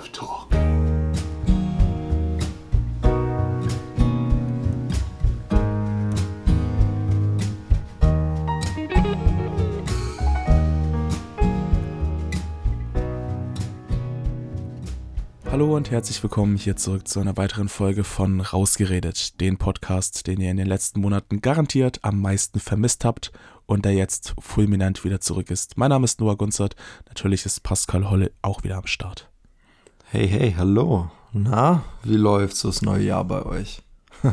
Rev Talk. Hallo und herzlich willkommen hier zurück zu einer weiteren Folge von Rausgeredet, den Podcast, den ihr in den letzten Monaten garantiert am meisten vermisst habt und der jetzt fulminant wieder zurück ist. Mein Name ist Noah Gunzert, natürlich ist Pascal Holle auch wieder am Start. Hey, hey, hallo. Na, wie läuft's das neue Jahr bei euch?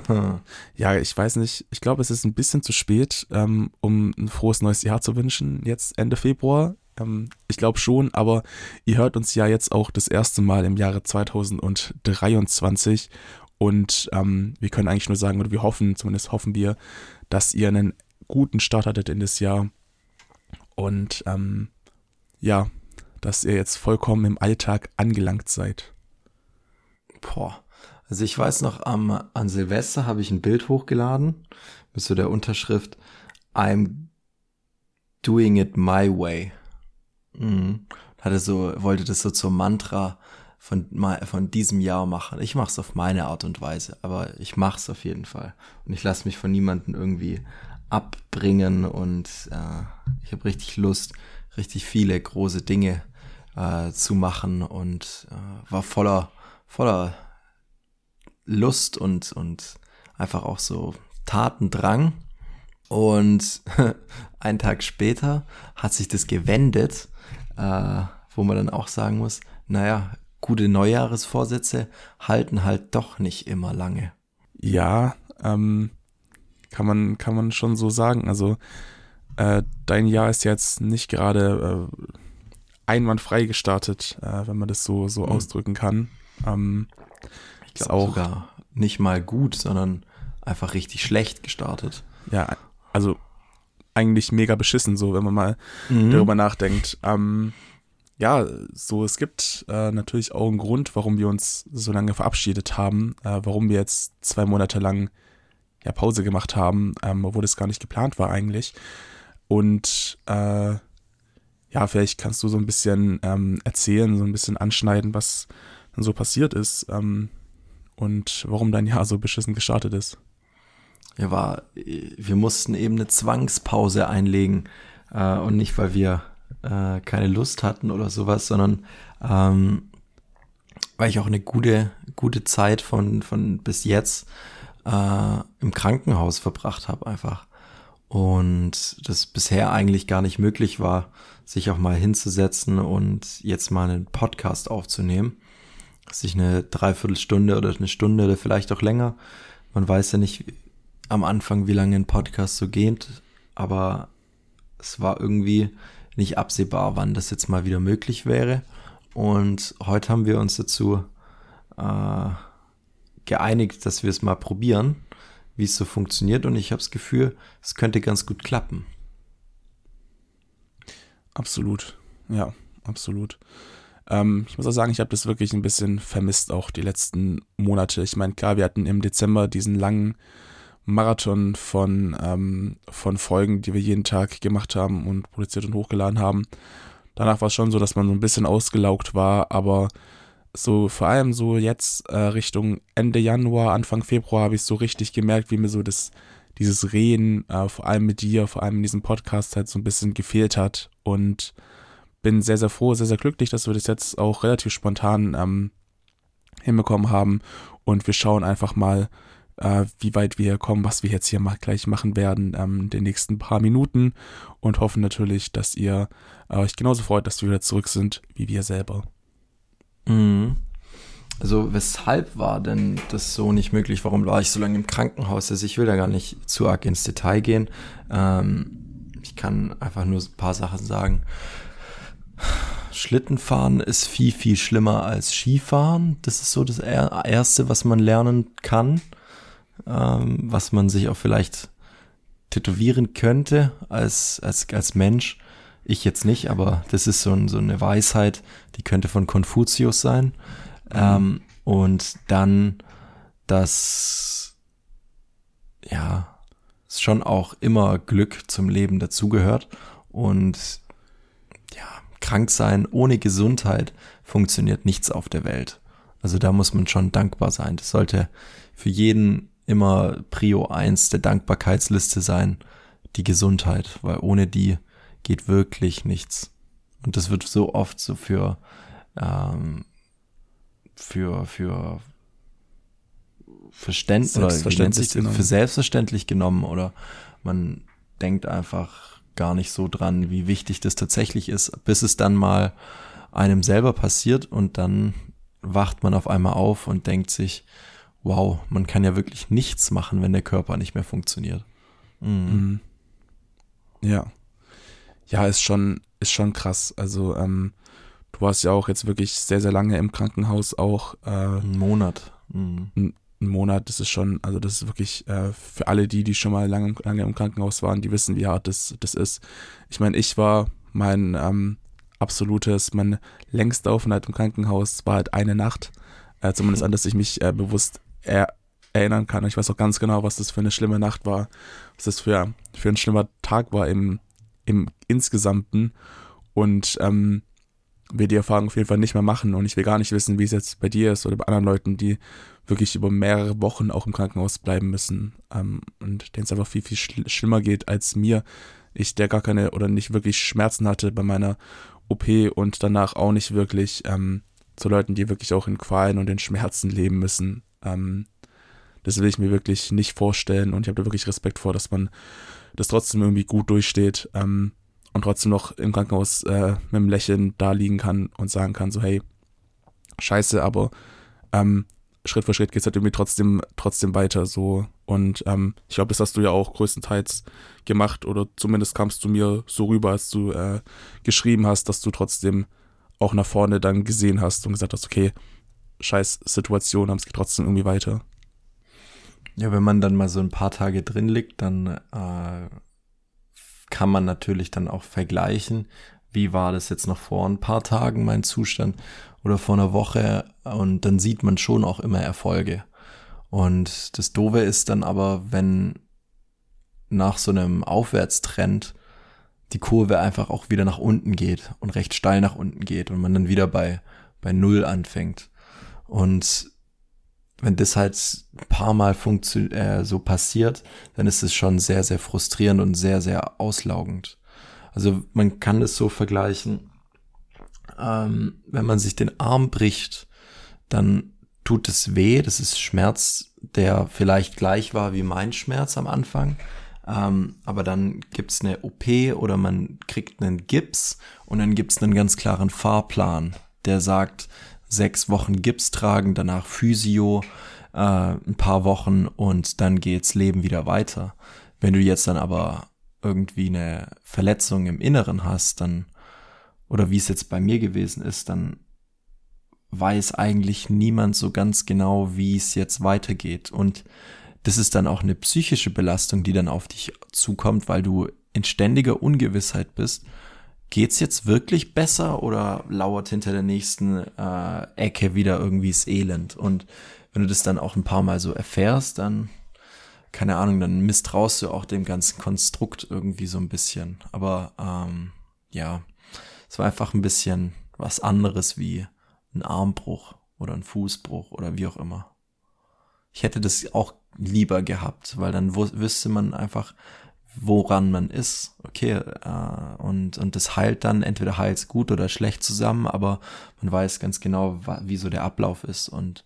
ja, ich weiß nicht, ich glaube, es ist ein bisschen zu spät, ähm, um ein frohes neues Jahr zu wünschen, jetzt Ende Februar. Ähm, ich glaube schon, aber ihr hört uns ja jetzt auch das erste Mal im Jahre 2023 und ähm, wir können eigentlich nur sagen, oder wir hoffen, zumindest hoffen wir, dass ihr einen guten Start hattet in das Jahr und ähm, ja, dass ihr jetzt vollkommen im Alltag angelangt seid. Boah. Also ich weiß noch, am, an Silvester habe ich ein Bild hochgeladen mit so der Unterschrift I'm doing it my way. Mhm. Hatte so, wollte das so zum Mantra von, von diesem Jahr machen. Ich mache es auf meine Art und Weise, aber ich mache es auf jeden Fall. Und ich lasse mich von niemandem irgendwie abbringen und äh, ich habe richtig Lust, richtig viele große Dinge äh, zu machen und äh, war voller, voller Lust und, und einfach auch so Tatendrang. Und einen Tag später hat sich das gewendet äh, wo man dann auch sagen muss, naja, gute Neujahresvorsätze halten halt doch nicht immer lange. Ja, ähm, kann man, kann man schon so sagen. Also äh, dein Jahr ist jetzt nicht gerade äh, einwandfrei gestartet, äh, wenn man das so, so mhm. ausdrücken kann. Ähm, ich glaube auch sogar nicht mal gut, sondern einfach richtig schlecht gestartet. Ja, also eigentlich mega beschissen, so wenn man mal mhm. darüber nachdenkt. Ähm, ja, so es gibt äh, natürlich auch einen Grund, warum wir uns so lange verabschiedet haben, äh, warum wir jetzt zwei Monate lang ja Pause gemacht haben, ähm, obwohl das gar nicht geplant war eigentlich. Und äh, ja, vielleicht kannst du so ein bisschen ähm, erzählen, so ein bisschen anschneiden, was so passiert ist ähm, und warum dein Jahr so beschissen gestartet ist ja, war, wir mussten eben eine Zwangspause einlegen äh, und nicht, weil wir äh, keine Lust hatten oder sowas, sondern ähm, weil ich auch eine gute, gute Zeit von, von bis jetzt äh, im Krankenhaus verbracht habe einfach. Und das bisher eigentlich gar nicht möglich war, sich auch mal hinzusetzen und jetzt mal einen Podcast aufzunehmen. Sich eine Dreiviertelstunde oder eine Stunde oder vielleicht auch länger. Man weiß ja nicht, am Anfang, wie lange ein Podcast so geht, aber es war irgendwie nicht absehbar, wann das jetzt mal wieder möglich wäre. Und heute haben wir uns dazu äh, geeinigt, dass wir es mal probieren, wie es so funktioniert. Und ich habe das Gefühl, es könnte ganz gut klappen. Absolut, ja, absolut. Ähm, ich muss auch sagen, ich habe das wirklich ein bisschen vermisst, auch die letzten Monate. Ich meine, klar, wir hatten im Dezember diesen langen Marathon von, ähm, von Folgen, die wir jeden Tag gemacht haben und produziert und hochgeladen haben. Danach war es schon so, dass man so ein bisschen ausgelaugt war, aber so vor allem so jetzt äh, Richtung Ende Januar, Anfang Februar habe ich so richtig gemerkt, wie mir so das, dieses Reden, äh, vor allem mit dir, vor allem in diesem Podcast halt so ein bisschen gefehlt hat. Und bin sehr, sehr froh, sehr, sehr glücklich, dass wir das jetzt auch relativ spontan ähm, hinbekommen haben. Und wir schauen einfach mal, äh, wie weit wir kommen, was wir jetzt hier mal gleich machen werden ähm, in den nächsten paar Minuten. Und hoffen natürlich, dass ihr äh, euch genauso freut, dass wir wieder zurück sind, wie wir selber. Mhm. Also weshalb war denn das so nicht möglich? Warum war ich so lange im Krankenhaus? Also ich will da gar nicht zu arg ins Detail gehen. Ähm, ich kann einfach nur ein paar Sachen sagen. Schlittenfahren ist viel, viel schlimmer als Skifahren. Das ist so das Erste, was man lernen kann ähm, was man sich auch vielleicht tätowieren könnte als, als, als Mensch. Ich jetzt nicht, aber das ist so, ein, so eine Weisheit, die könnte von Konfuzius sein. Mhm. Ähm, und dann, dass ja, schon auch immer Glück zum Leben dazugehört. Und ja, krank sein, ohne Gesundheit funktioniert nichts auf der Welt. Also da muss man schon dankbar sein. Das sollte für jeden immer Prio 1 der Dankbarkeitsliste sein, die Gesundheit, weil ohne die geht wirklich nichts. Und das wird so oft so für, ähm, für, für Verständnis selbstverständlich oder für selbstverständlich genommen oder man denkt einfach gar nicht so dran, wie wichtig das tatsächlich ist, bis es dann mal einem selber passiert und dann wacht man auf einmal auf und denkt sich, wow, man kann ja wirklich nichts machen, wenn der Körper nicht mehr funktioniert. Mhm. mhm. Ja. Ja, ist schon, ist schon krass. Also, ähm, du warst ja auch jetzt wirklich sehr, sehr lange im Krankenhaus auch. Äh, ein Monat. Mhm. Ein, ein, Monat, das ist schon, also das ist wirklich äh, für alle die, die schon mal lange, lange im Krankenhaus waren, die wissen, wie hart das, das ist. Ich meine, ich war mein ähm, absolutes, mein längster Aufenthalt im Krankenhaus war halt eine Nacht. Äh, zumindest an das ich mich äh, bewusst er erinnern kann. Ich weiß auch ganz genau, was das für eine schlimme Nacht war, was das für, für ein schlimmer Tag war im, im Insgesamten. Und ähm, wir die Erfahrung auf jeden Fall nicht mehr machen. Und ich will gar nicht wissen, wie es jetzt bei dir ist oder bei anderen Leuten, die wirklich über mehrere Wochen auch im Krankenhaus bleiben müssen. Ähm, und denen es einfach viel, viel schl schlimmer geht als mir. Ich, der gar keine oder nicht wirklich Schmerzen hatte bei meiner OP und danach auch nicht wirklich ähm, zu Leuten, die wirklich auch in Qualen und in Schmerzen leben müssen. Ähm, das will ich mir wirklich nicht vorstellen und ich habe da wirklich Respekt vor, dass man das trotzdem irgendwie gut durchsteht ähm, und trotzdem noch im Krankenhaus äh, mit einem Lächeln da liegen kann und sagen kann, so hey, scheiße, aber ähm, Schritt für Schritt geht es halt irgendwie trotzdem, trotzdem weiter so. Und ähm, ich glaube, das hast du ja auch größtenteils gemacht oder zumindest kamst du mir so rüber, als du äh, geschrieben hast, dass du trotzdem auch nach vorne dann gesehen hast und gesagt hast, okay, scheiß Situation, aber es geht trotzdem irgendwie weiter. Ja, wenn man dann mal so ein paar Tage drin liegt, dann äh, kann man natürlich dann auch vergleichen, wie war das jetzt noch vor ein paar Tagen mein Zustand oder vor einer Woche und dann sieht man schon auch immer Erfolge. Und das Doofe ist dann aber, wenn nach so einem Aufwärtstrend die Kurve einfach auch wieder nach unten geht und recht steil nach unten geht und man dann wieder bei, bei Null anfängt. Und wenn das halt ein paar Mal äh, so passiert, dann ist es schon sehr, sehr frustrierend und sehr, sehr auslaugend. Also man kann es so vergleichen, ähm, wenn man sich den Arm bricht, dann tut es weh, das ist Schmerz, der vielleicht gleich war wie mein Schmerz am Anfang. Ähm, aber dann gibt's eine OP oder man kriegt einen Gips und dann gibt's einen ganz klaren Fahrplan, der sagt, sechs Wochen Gips tragen, danach Physio, äh, ein paar Wochen und dann geht's Leben wieder weiter. Wenn du jetzt dann aber irgendwie eine Verletzung im Inneren hast, dann, oder wie es jetzt bei mir gewesen ist, dann weiß eigentlich niemand so ganz genau, wie es jetzt weitergeht. Und das ist dann auch eine psychische Belastung, die dann auf dich zukommt, weil du in ständiger Ungewissheit bist geht's jetzt wirklich besser oder lauert hinter der nächsten äh, Ecke wieder irgendwie das Elend? Und wenn du das dann auch ein paar Mal so erfährst, dann, keine Ahnung, dann misstraust du auch dem ganzen Konstrukt irgendwie so ein bisschen. Aber ähm, ja, es war einfach ein bisschen was anderes wie ein Armbruch oder ein Fußbruch oder wie auch immer. Ich hätte das auch lieber gehabt, weil dann wüsste man einfach, woran man ist. Okay, äh, und, und das heilt dann, entweder heilt es gut oder schlecht zusammen, aber man weiß ganz genau, wie so der Ablauf ist. Und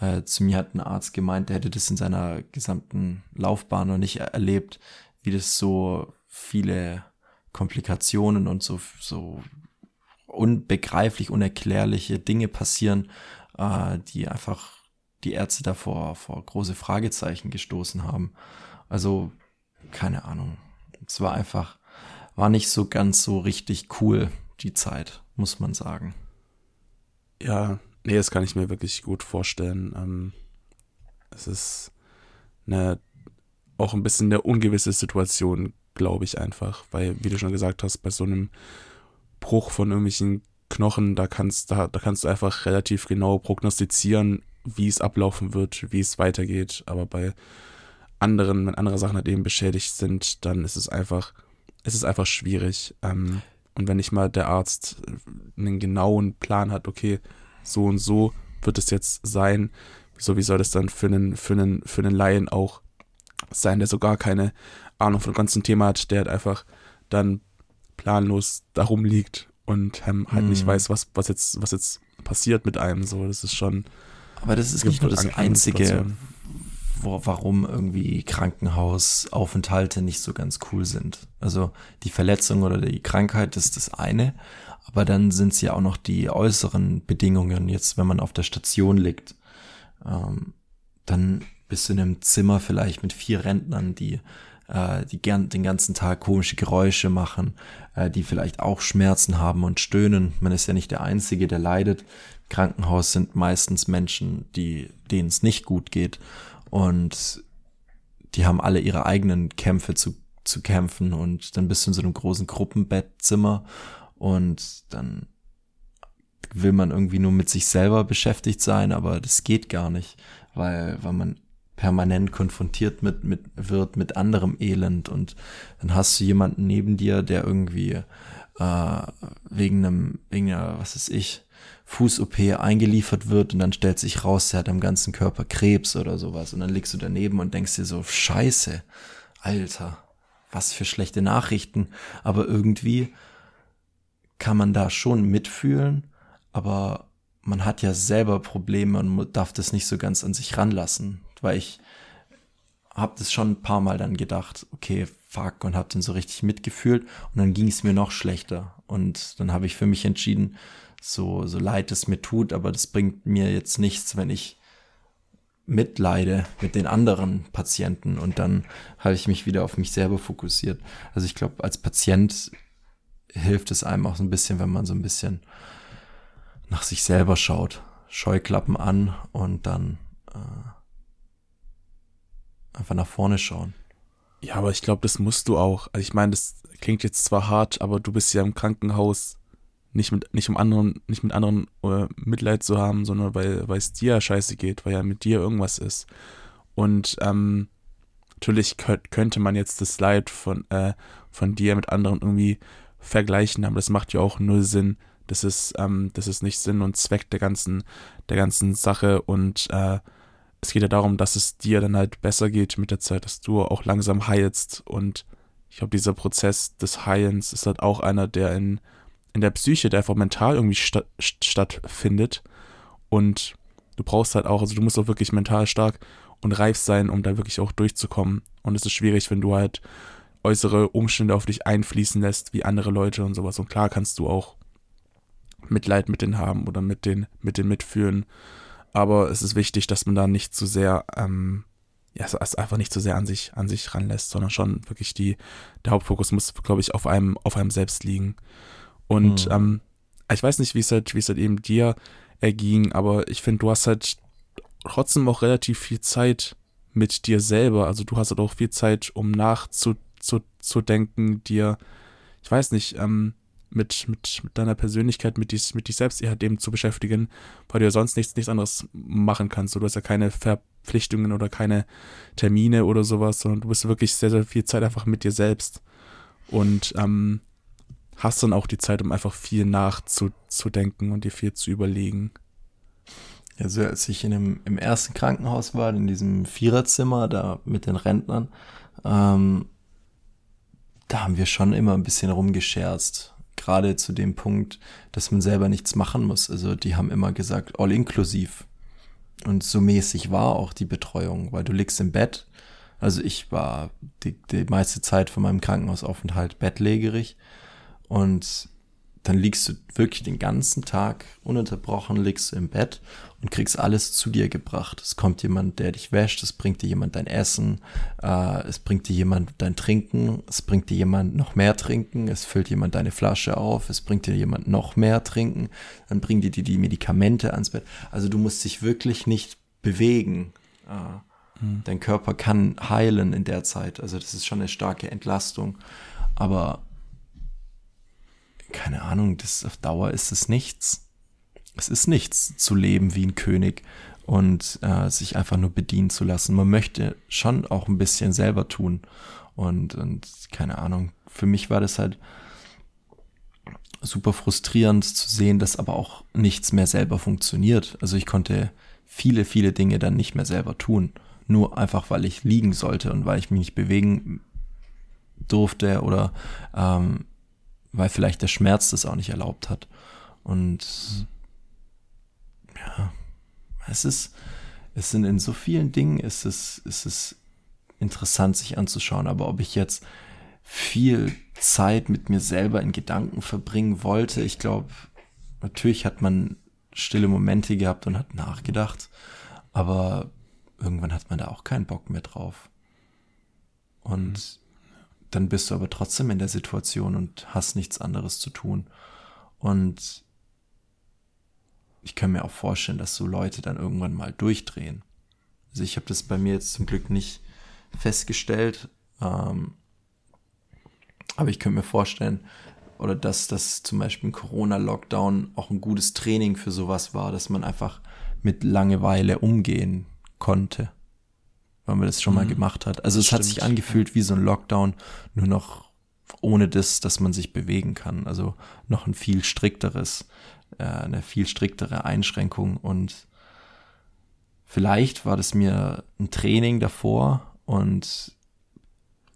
äh, zu mir hat ein Arzt gemeint, der hätte das in seiner gesamten Laufbahn noch nicht erlebt, wie das so viele Komplikationen und so, so unbegreiflich, unerklärliche Dinge passieren, äh, die einfach die Ärzte davor vor große Fragezeichen gestoßen haben. Also keine Ahnung. Es war einfach, war nicht so ganz so richtig cool, die Zeit, muss man sagen. Ja, nee, das kann ich mir wirklich gut vorstellen. Ähm, es ist eine, auch ein bisschen eine ungewisse Situation, glaube ich einfach, weil, wie du schon gesagt hast, bei so einem Bruch von irgendwelchen Knochen, da kannst, da, da kannst du einfach relativ genau prognostizieren, wie es ablaufen wird, wie es weitergeht. Aber bei anderen, wenn andere Sachen halt eben beschädigt sind, dann ist es einfach, es ist einfach schwierig. Ähm, Und wenn nicht mal der Arzt einen genauen Plan hat, okay, so und so wird es jetzt sein, so wie soll das dann für einen, für einen, für einen Laien auch sein, der so gar keine Ahnung von dem ganzen Thema hat, der halt einfach dann planlos darum liegt und ähm, halt mm. nicht mhm. weiß, was, was jetzt, was jetzt passiert mit einem. So, das ist schon. Aber das ist nicht nur das Einzige, wo, warum irgendwie Krankenhausaufenthalte nicht so ganz cool sind. Also die Verletzung oder die Krankheit ist das eine, aber dann sind es ja auch noch die äußeren Bedingungen. Jetzt, wenn man auf der Station liegt, ähm, dann bist du in einem Zimmer vielleicht mit vier Rentnern, die äh, die gern den ganzen Tag komische Geräusche machen, äh, die vielleicht auch Schmerzen haben und stöhnen. Man ist ja nicht der Einzige, der leidet. Im Krankenhaus sind meistens Menschen, die denen es nicht gut geht und die haben alle ihre eigenen Kämpfe zu, zu kämpfen und dann bist du in so einem großen Gruppenbettzimmer und dann will man irgendwie nur mit sich selber beschäftigt sein, aber das geht gar nicht, weil, weil man permanent konfrontiert mit, mit, wird mit anderem Elend und dann hast du jemanden neben dir, der irgendwie äh, wegen einem, wegen einer, was ist ich, Fuß-OP eingeliefert wird und dann stellt sich raus, er hat am ganzen Körper Krebs oder sowas. Und dann liegst du daneben und denkst dir so, scheiße, Alter, was für schlechte Nachrichten, aber irgendwie kann man da schon mitfühlen, aber man hat ja selber Probleme und darf das nicht so ganz an sich ranlassen. Weil ich habe das schon ein paar Mal dann gedacht, okay, fuck, und habe dann so richtig mitgefühlt. Und dann ging es mir noch schlechter. Und dann habe ich für mich entschieden, so, so leid es mir tut, aber das bringt mir jetzt nichts, wenn ich mitleide mit den anderen Patienten und dann habe ich mich wieder auf mich selber fokussiert. Also ich glaube, als Patient hilft es einem auch so ein bisschen, wenn man so ein bisschen nach sich selber schaut. Scheuklappen an und dann äh, einfach nach vorne schauen. Ja, aber ich glaube, das musst du auch. Also ich meine, das klingt jetzt zwar hart, aber du bist ja im Krankenhaus nicht mit nicht um anderen nicht mit anderen äh, Mitleid zu haben, sondern weil weil es dir scheiße geht, weil ja mit dir irgendwas ist. Und ähm, natürlich könnte man jetzt das Leid von äh, von dir mit anderen irgendwie vergleichen, aber das macht ja auch null Sinn. Das ist ähm, das ist nicht Sinn und Zweck der ganzen der ganzen Sache und äh, es geht ja darum, dass es dir dann halt besser geht mit der Zeit, dass du auch langsam heilst. Und ich glaube, dieser Prozess des Heilens ist halt auch einer, der in, in der Psyche, der einfach mental irgendwie sta stattfindet. Und du brauchst halt auch, also du musst auch wirklich mental stark und reif sein, um da wirklich auch durchzukommen. Und es ist schwierig, wenn du halt äußere Umstände auf dich einfließen lässt, wie andere Leute und sowas. Und klar kannst du auch Mitleid mit denen haben oder mit den, mit denen mitführen aber es ist wichtig, dass man da nicht zu sehr, ähm, ja, es einfach nicht zu sehr an sich, an sich ranlässt, sondern schon wirklich die, der Hauptfokus muss, glaube ich, auf einem, auf einem selbst liegen. Und mhm. ähm, ich weiß nicht, wie es halt, wie es halt eben dir erging, aber ich finde, du hast halt trotzdem auch relativ viel Zeit mit dir selber. Also du hast halt auch viel Zeit, um nachzudenken, dir, ich weiß nicht, ähm, mit, mit, mit deiner Persönlichkeit, mit, dies, mit dich selbst halt eben zu beschäftigen, weil du ja sonst nichts, nichts anderes machen kannst. Du hast ja keine Verpflichtungen oder keine Termine oder sowas, sondern du bist wirklich sehr, sehr viel Zeit einfach mit dir selbst. Und ähm, hast dann auch die Zeit, um einfach viel nachzudenken und dir viel zu überlegen. Also als ich in dem, im ersten Krankenhaus war, in diesem Viererzimmer da mit den Rentnern, ähm, da haben wir schon immer ein bisschen rumgescherzt gerade zu dem Punkt, dass man selber nichts machen muss. Also die haben immer gesagt, all inklusiv. Und so mäßig war auch die Betreuung, weil du liegst im Bett. Also ich war die, die meiste Zeit von meinem Krankenhausaufenthalt bettlägerig und dann liegst du wirklich den ganzen Tag ununterbrochen, liegst du im Bett und kriegst alles zu dir gebracht. Es kommt jemand, der dich wäscht, es bringt dir jemand dein Essen, äh, es bringt dir jemand dein Trinken, es bringt dir jemand noch mehr Trinken, es füllt jemand deine Flasche auf, es bringt dir jemand noch mehr Trinken, dann bringt dir die Medikamente ans Bett. Also du musst dich wirklich nicht bewegen. Äh, hm. Dein Körper kann heilen in der Zeit. Also das ist schon eine starke Entlastung. Aber keine Ahnung, das auf Dauer ist es nichts. Es ist nichts zu leben wie ein König und äh, sich einfach nur bedienen zu lassen. Man möchte schon auch ein bisschen selber tun. Und, und keine Ahnung, für mich war das halt super frustrierend zu sehen, dass aber auch nichts mehr selber funktioniert. Also ich konnte viele, viele Dinge dann nicht mehr selber tun. Nur einfach, weil ich liegen sollte und weil ich mich nicht bewegen durfte oder ähm, weil vielleicht der Schmerz das auch nicht erlaubt hat. Und ja, es ist, es sind in so vielen Dingen, ist es, ist es interessant, sich anzuschauen. Aber ob ich jetzt viel Zeit mit mir selber in Gedanken verbringen wollte, ich glaube, natürlich hat man stille Momente gehabt und hat nachgedacht, aber irgendwann hat man da auch keinen Bock mehr drauf. Und mhm. Dann bist du aber trotzdem in der Situation und hast nichts anderes zu tun. Und ich kann mir auch vorstellen, dass so Leute dann irgendwann mal durchdrehen. Also ich habe das bei mir jetzt zum Glück nicht festgestellt, ähm, aber ich könnte mir vorstellen, oder dass das zum Beispiel ein Corona-Lockdown auch ein gutes Training für sowas war, dass man einfach mit Langeweile umgehen konnte, weil man das schon mhm. mal gemacht hat. Also das es stimmt. hat sich angefühlt wie so ein Lockdown, nur noch ohne das, dass man sich bewegen kann. Also noch ein viel strikteres äh, eine viel striktere Einschränkung und vielleicht war das mir ein Training davor und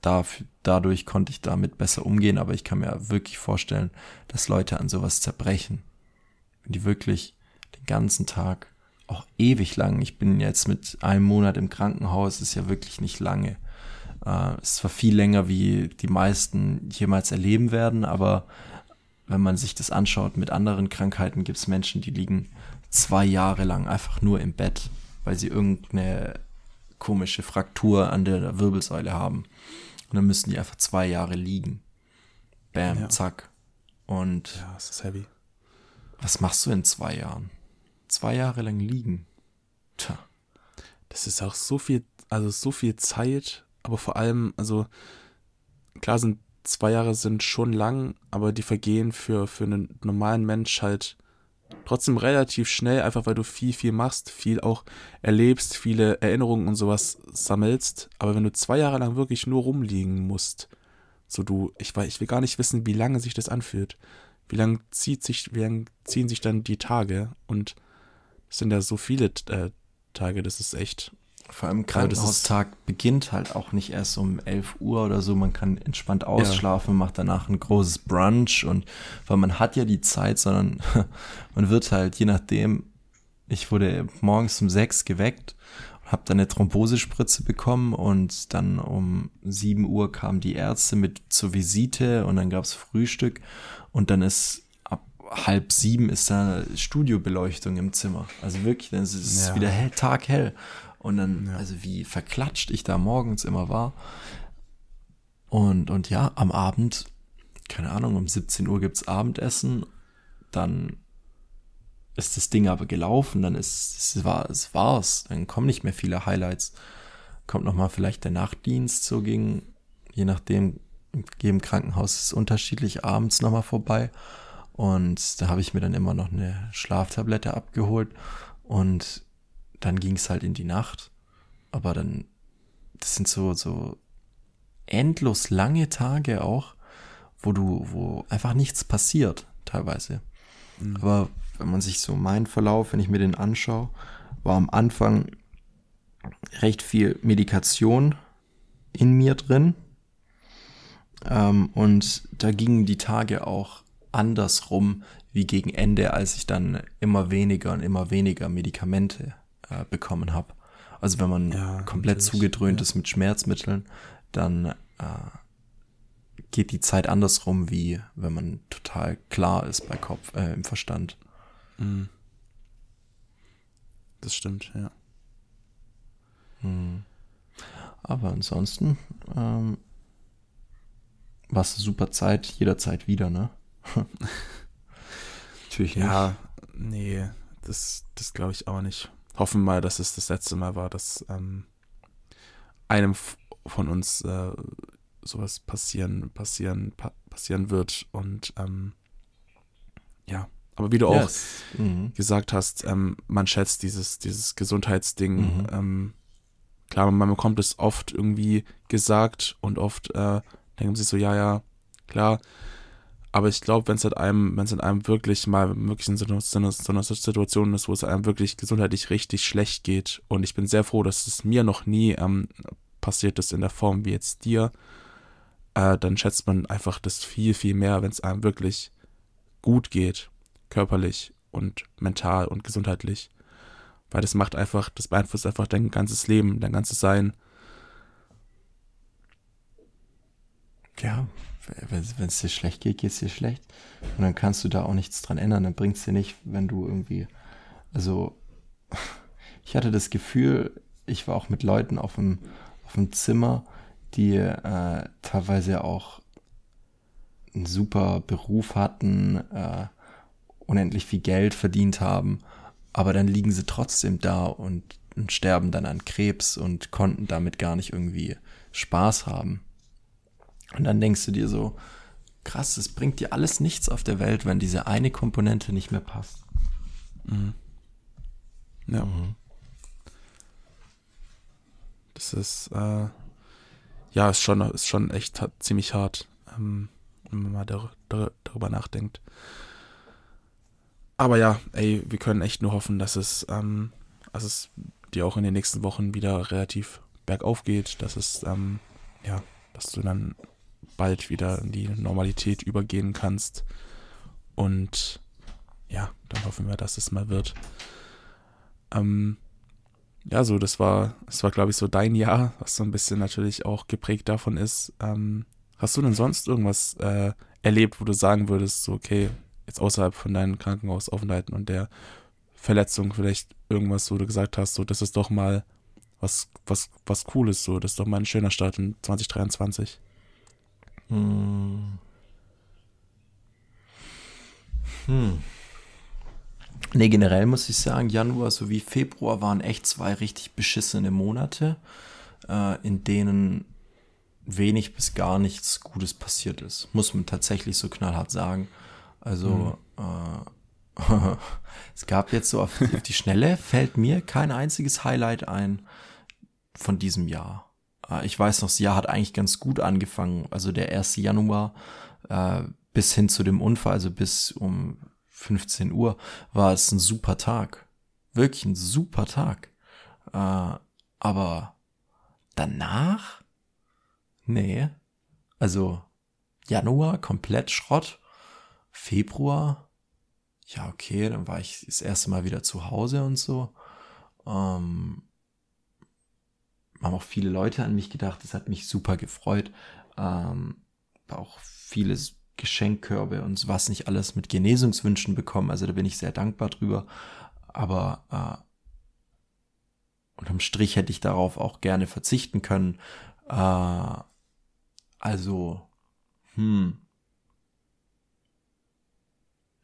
da, dadurch konnte ich damit besser umgehen, aber ich kann mir wirklich vorstellen, dass Leute an sowas zerbrechen. Wenn die wirklich den ganzen Tag, auch ewig lang, ich bin jetzt mit einem Monat im Krankenhaus, ist ja wirklich nicht lange. Äh, es war viel länger, wie die meisten jemals erleben werden, aber wenn man sich das anschaut mit anderen Krankheiten, gibt es Menschen, die liegen zwei Jahre lang einfach nur im Bett, weil sie irgendeine komische Fraktur an der Wirbelsäule haben. Und dann müssen die einfach zwei Jahre liegen. Bam, ja. zack. Und ja, es ist heavy. Was machst du in zwei Jahren? Zwei Jahre lang liegen. Tja. Das ist auch so viel, also so viel Zeit, aber vor allem, also klar sind zwei Jahre sind schon lang, aber die vergehen für, für einen normalen Mensch halt trotzdem relativ schnell, einfach weil du viel, viel machst, viel auch erlebst, viele Erinnerungen und sowas sammelst. Aber wenn du zwei Jahre lang wirklich nur rumliegen musst, so du, ich ich will gar nicht wissen, wie lange sich das anfühlt. Wie lange zieht sich, wie lang ziehen sich dann die Tage? Und sind ja so viele äh, Tage, das ist echt vor allem Krankenhaustag beginnt halt auch nicht erst um 11 Uhr oder so. Man kann entspannt ausschlafen, ja. macht danach ein großes Brunch und weil man hat ja die Zeit, sondern man wird halt je nachdem, ich wurde morgens um 6 geweckt habe dann eine Thrombosespritze bekommen und dann um 7 Uhr kamen die Ärzte mit zur Visite und dann gab's Frühstück und dann ist halb sieben ist da Studiobeleuchtung im Zimmer. Also wirklich, dann ist es ja. wieder hell, Tag hell. Und dann, ja. also wie verklatscht ich da morgens immer war. Und, und ja, am Abend, keine Ahnung, um 17 Uhr gibt's Abendessen, dann ist das Ding aber gelaufen, dann ist es war es war's, dann kommen nicht mehr viele Highlights. Kommt noch mal vielleicht der Nachtdienst so ging, je nachdem jedem Krankenhaus ist es unterschiedlich abends noch mal vorbei und da habe ich mir dann immer noch eine Schlaftablette abgeholt und dann ging es halt in die Nacht. Aber dann, das sind so, so endlos lange Tage auch, wo du, wo einfach nichts passiert, teilweise. Mhm. Aber wenn man sich so meinen Verlauf, wenn ich mir den anschaue, war am Anfang recht viel Medikation in mir drin. Ähm, und da gingen die Tage auch andersrum wie gegen Ende, als ich dann immer weniger und immer weniger Medikamente äh, bekommen habe. Also wenn man ja, komplett zugedröhnt ja. ist mit Schmerzmitteln, dann äh, geht die Zeit andersrum, wie wenn man total klar ist bei Kopf, äh, im Verstand. Mhm. Das stimmt, ja. Mhm. Aber ansonsten ähm, war es eine super Zeit, jederzeit wieder, ne? Natürlich nicht. Ja, nee, das, das glaube ich auch nicht hoffen mal, dass es das letzte Mal war, dass ähm, einem von uns äh, sowas passieren, passieren, pa passieren wird. Und ähm, ja, aber wie du yes. auch mhm. gesagt hast, ähm, man schätzt dieses, dieses Gesundheitsding. Mhm. Ähm, klar, man bekommt es oft irgendwie gesagt und oft äh, denken sie so, ja, ja, klar. Aber ich glaube, wenn es halt einem, wenn es in einem wirklich mal wirklich in so einer, so einer Situation ist, wo es einem wirklich gesundheitlich richtig schlecht geht, und ich bin sehr froh, dass es mir noch nie ähm, passiert ist in der Form wie jetzt dir, äh, dann schätzt man einfach das viel, viel mehr, wenn es einem wirklich gut geht, körperlich und mental und gesundheitlich. Weil das macht einfach, das beeinflusst einfach dein ganzes Leben, dein ganzes Sein. Ja, wenn es dir schlecht geht, geht es dir schlecht. Und dann kannst du da auch nichts dran ändern. Dann bringt es dir nicht, wenn du irgendwie. Also, ich hatte das Gefühl, ich war auch mit Leuten auf dem, auf dem Zimmer, die äh, teilweise auch einen super Beruf hatten, äh, unendlich viel Geld verdient haben, aber dann liegen sie trotzdem da und, und sterben dann an Krebs und konnten damit gar nicht irgendwie Spaß haben. Und dann denkst du dir so, krass, es bringt dir alles nichts auf der Welt, wenn diese eine Komponente nicht mehr passt. Mhm. Ja. Mhm. Das ist, äh, ja, ist schon, ist schon echt ziemlich hart, ähm, wenn man mal dar dar darüber nachdenkt. Aber ja, ey, wir können echt nur hoffen, dass es, ähm, dass es dir auch in den nächsten Wochen wieder relativ bergauf geht, dass es, ähm, ja, dass du dann bald wieder in die Normalität übergehen kannst. Und ja, dann hoffen wir, dass es mal wird. Ähm, ja, so, das war, das war, glaube ich, so dein Jahr, was so ein bisschen natürlich auch geprägt davon ist. Ähm, hast du denn sonst irgendwas äh, erlebt, wo du sagen würdest, so, okay, jetzt außerhalb von deinen Krankenhausaufenthalten und der Verletzung vielleicht irgendwas, wo du gesagt hast, so, das ist doch mal was, was, was Cooles, so, das ist doch mal ein schöner Start in 2023. Hm. Hm. Nee, generell muss ich sagen, Januar sowie Februar waren echt zwei richtig beschissene Monate, äh, in denen wenig bis gar nichts Gutes passiert ist. Muss man tatsächlich so knallhart sagen. Also, mhm. äh, es gab jetzt so auf, auf die Schnelle, fällt mir kein einziges Highlight ein von diesem Jahr. Äh, ich weiß noch, das Jahr hat eigentlich ganz gut angefangen. Also der 1. Januar äh, bis hin zu dem Unfall, also bis um 15 Uhr, war es ein super Tag. Wirklich ein super Tag. Äh, aber danach? Nee. Also Januar komplett Schrott. Februar, ja, okay, dann war ich das erste Mal wieder zu Hause und so. Ähm, haben auch viele Leute an mich gedacht, das hat mich super gefreut. Ähm, auch vieles Geschenkkörbe und was nicht alles mit Genesungswünschen bekommen. Also da bin ich sehr dankbar drüber. Aber äh, unterm Strich hätte ich darauf auch gerne verzichten können. Äh, also, hm.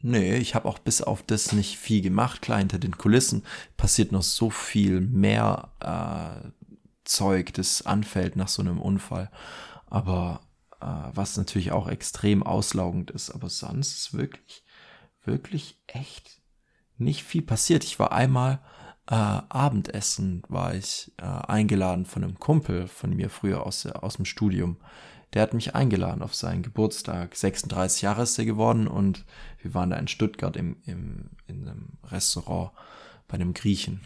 Nee, ich habe auch bis auf das nicht viel gemacht. Klar, hinter den Kulissen passiert noch so viel mehr äh, Zeug, das anfällt nach so einem Unfall. Aber äh, was natürlich auch extrem auslaugend ist. Aber sonst ist wirklich, wirklich echt nicht viel passiert. Ich war einmal äh, Abendessen, war ich äh, eingeladen von einem Kumpel von mir früher aus, aus dem Studium. Der hat mich eingeladen auf seinen Geburtstag. 36 Jahre ist er geworden und wir waren da in Stuttgart im, im, in einem Restaurant bei einem Griechen.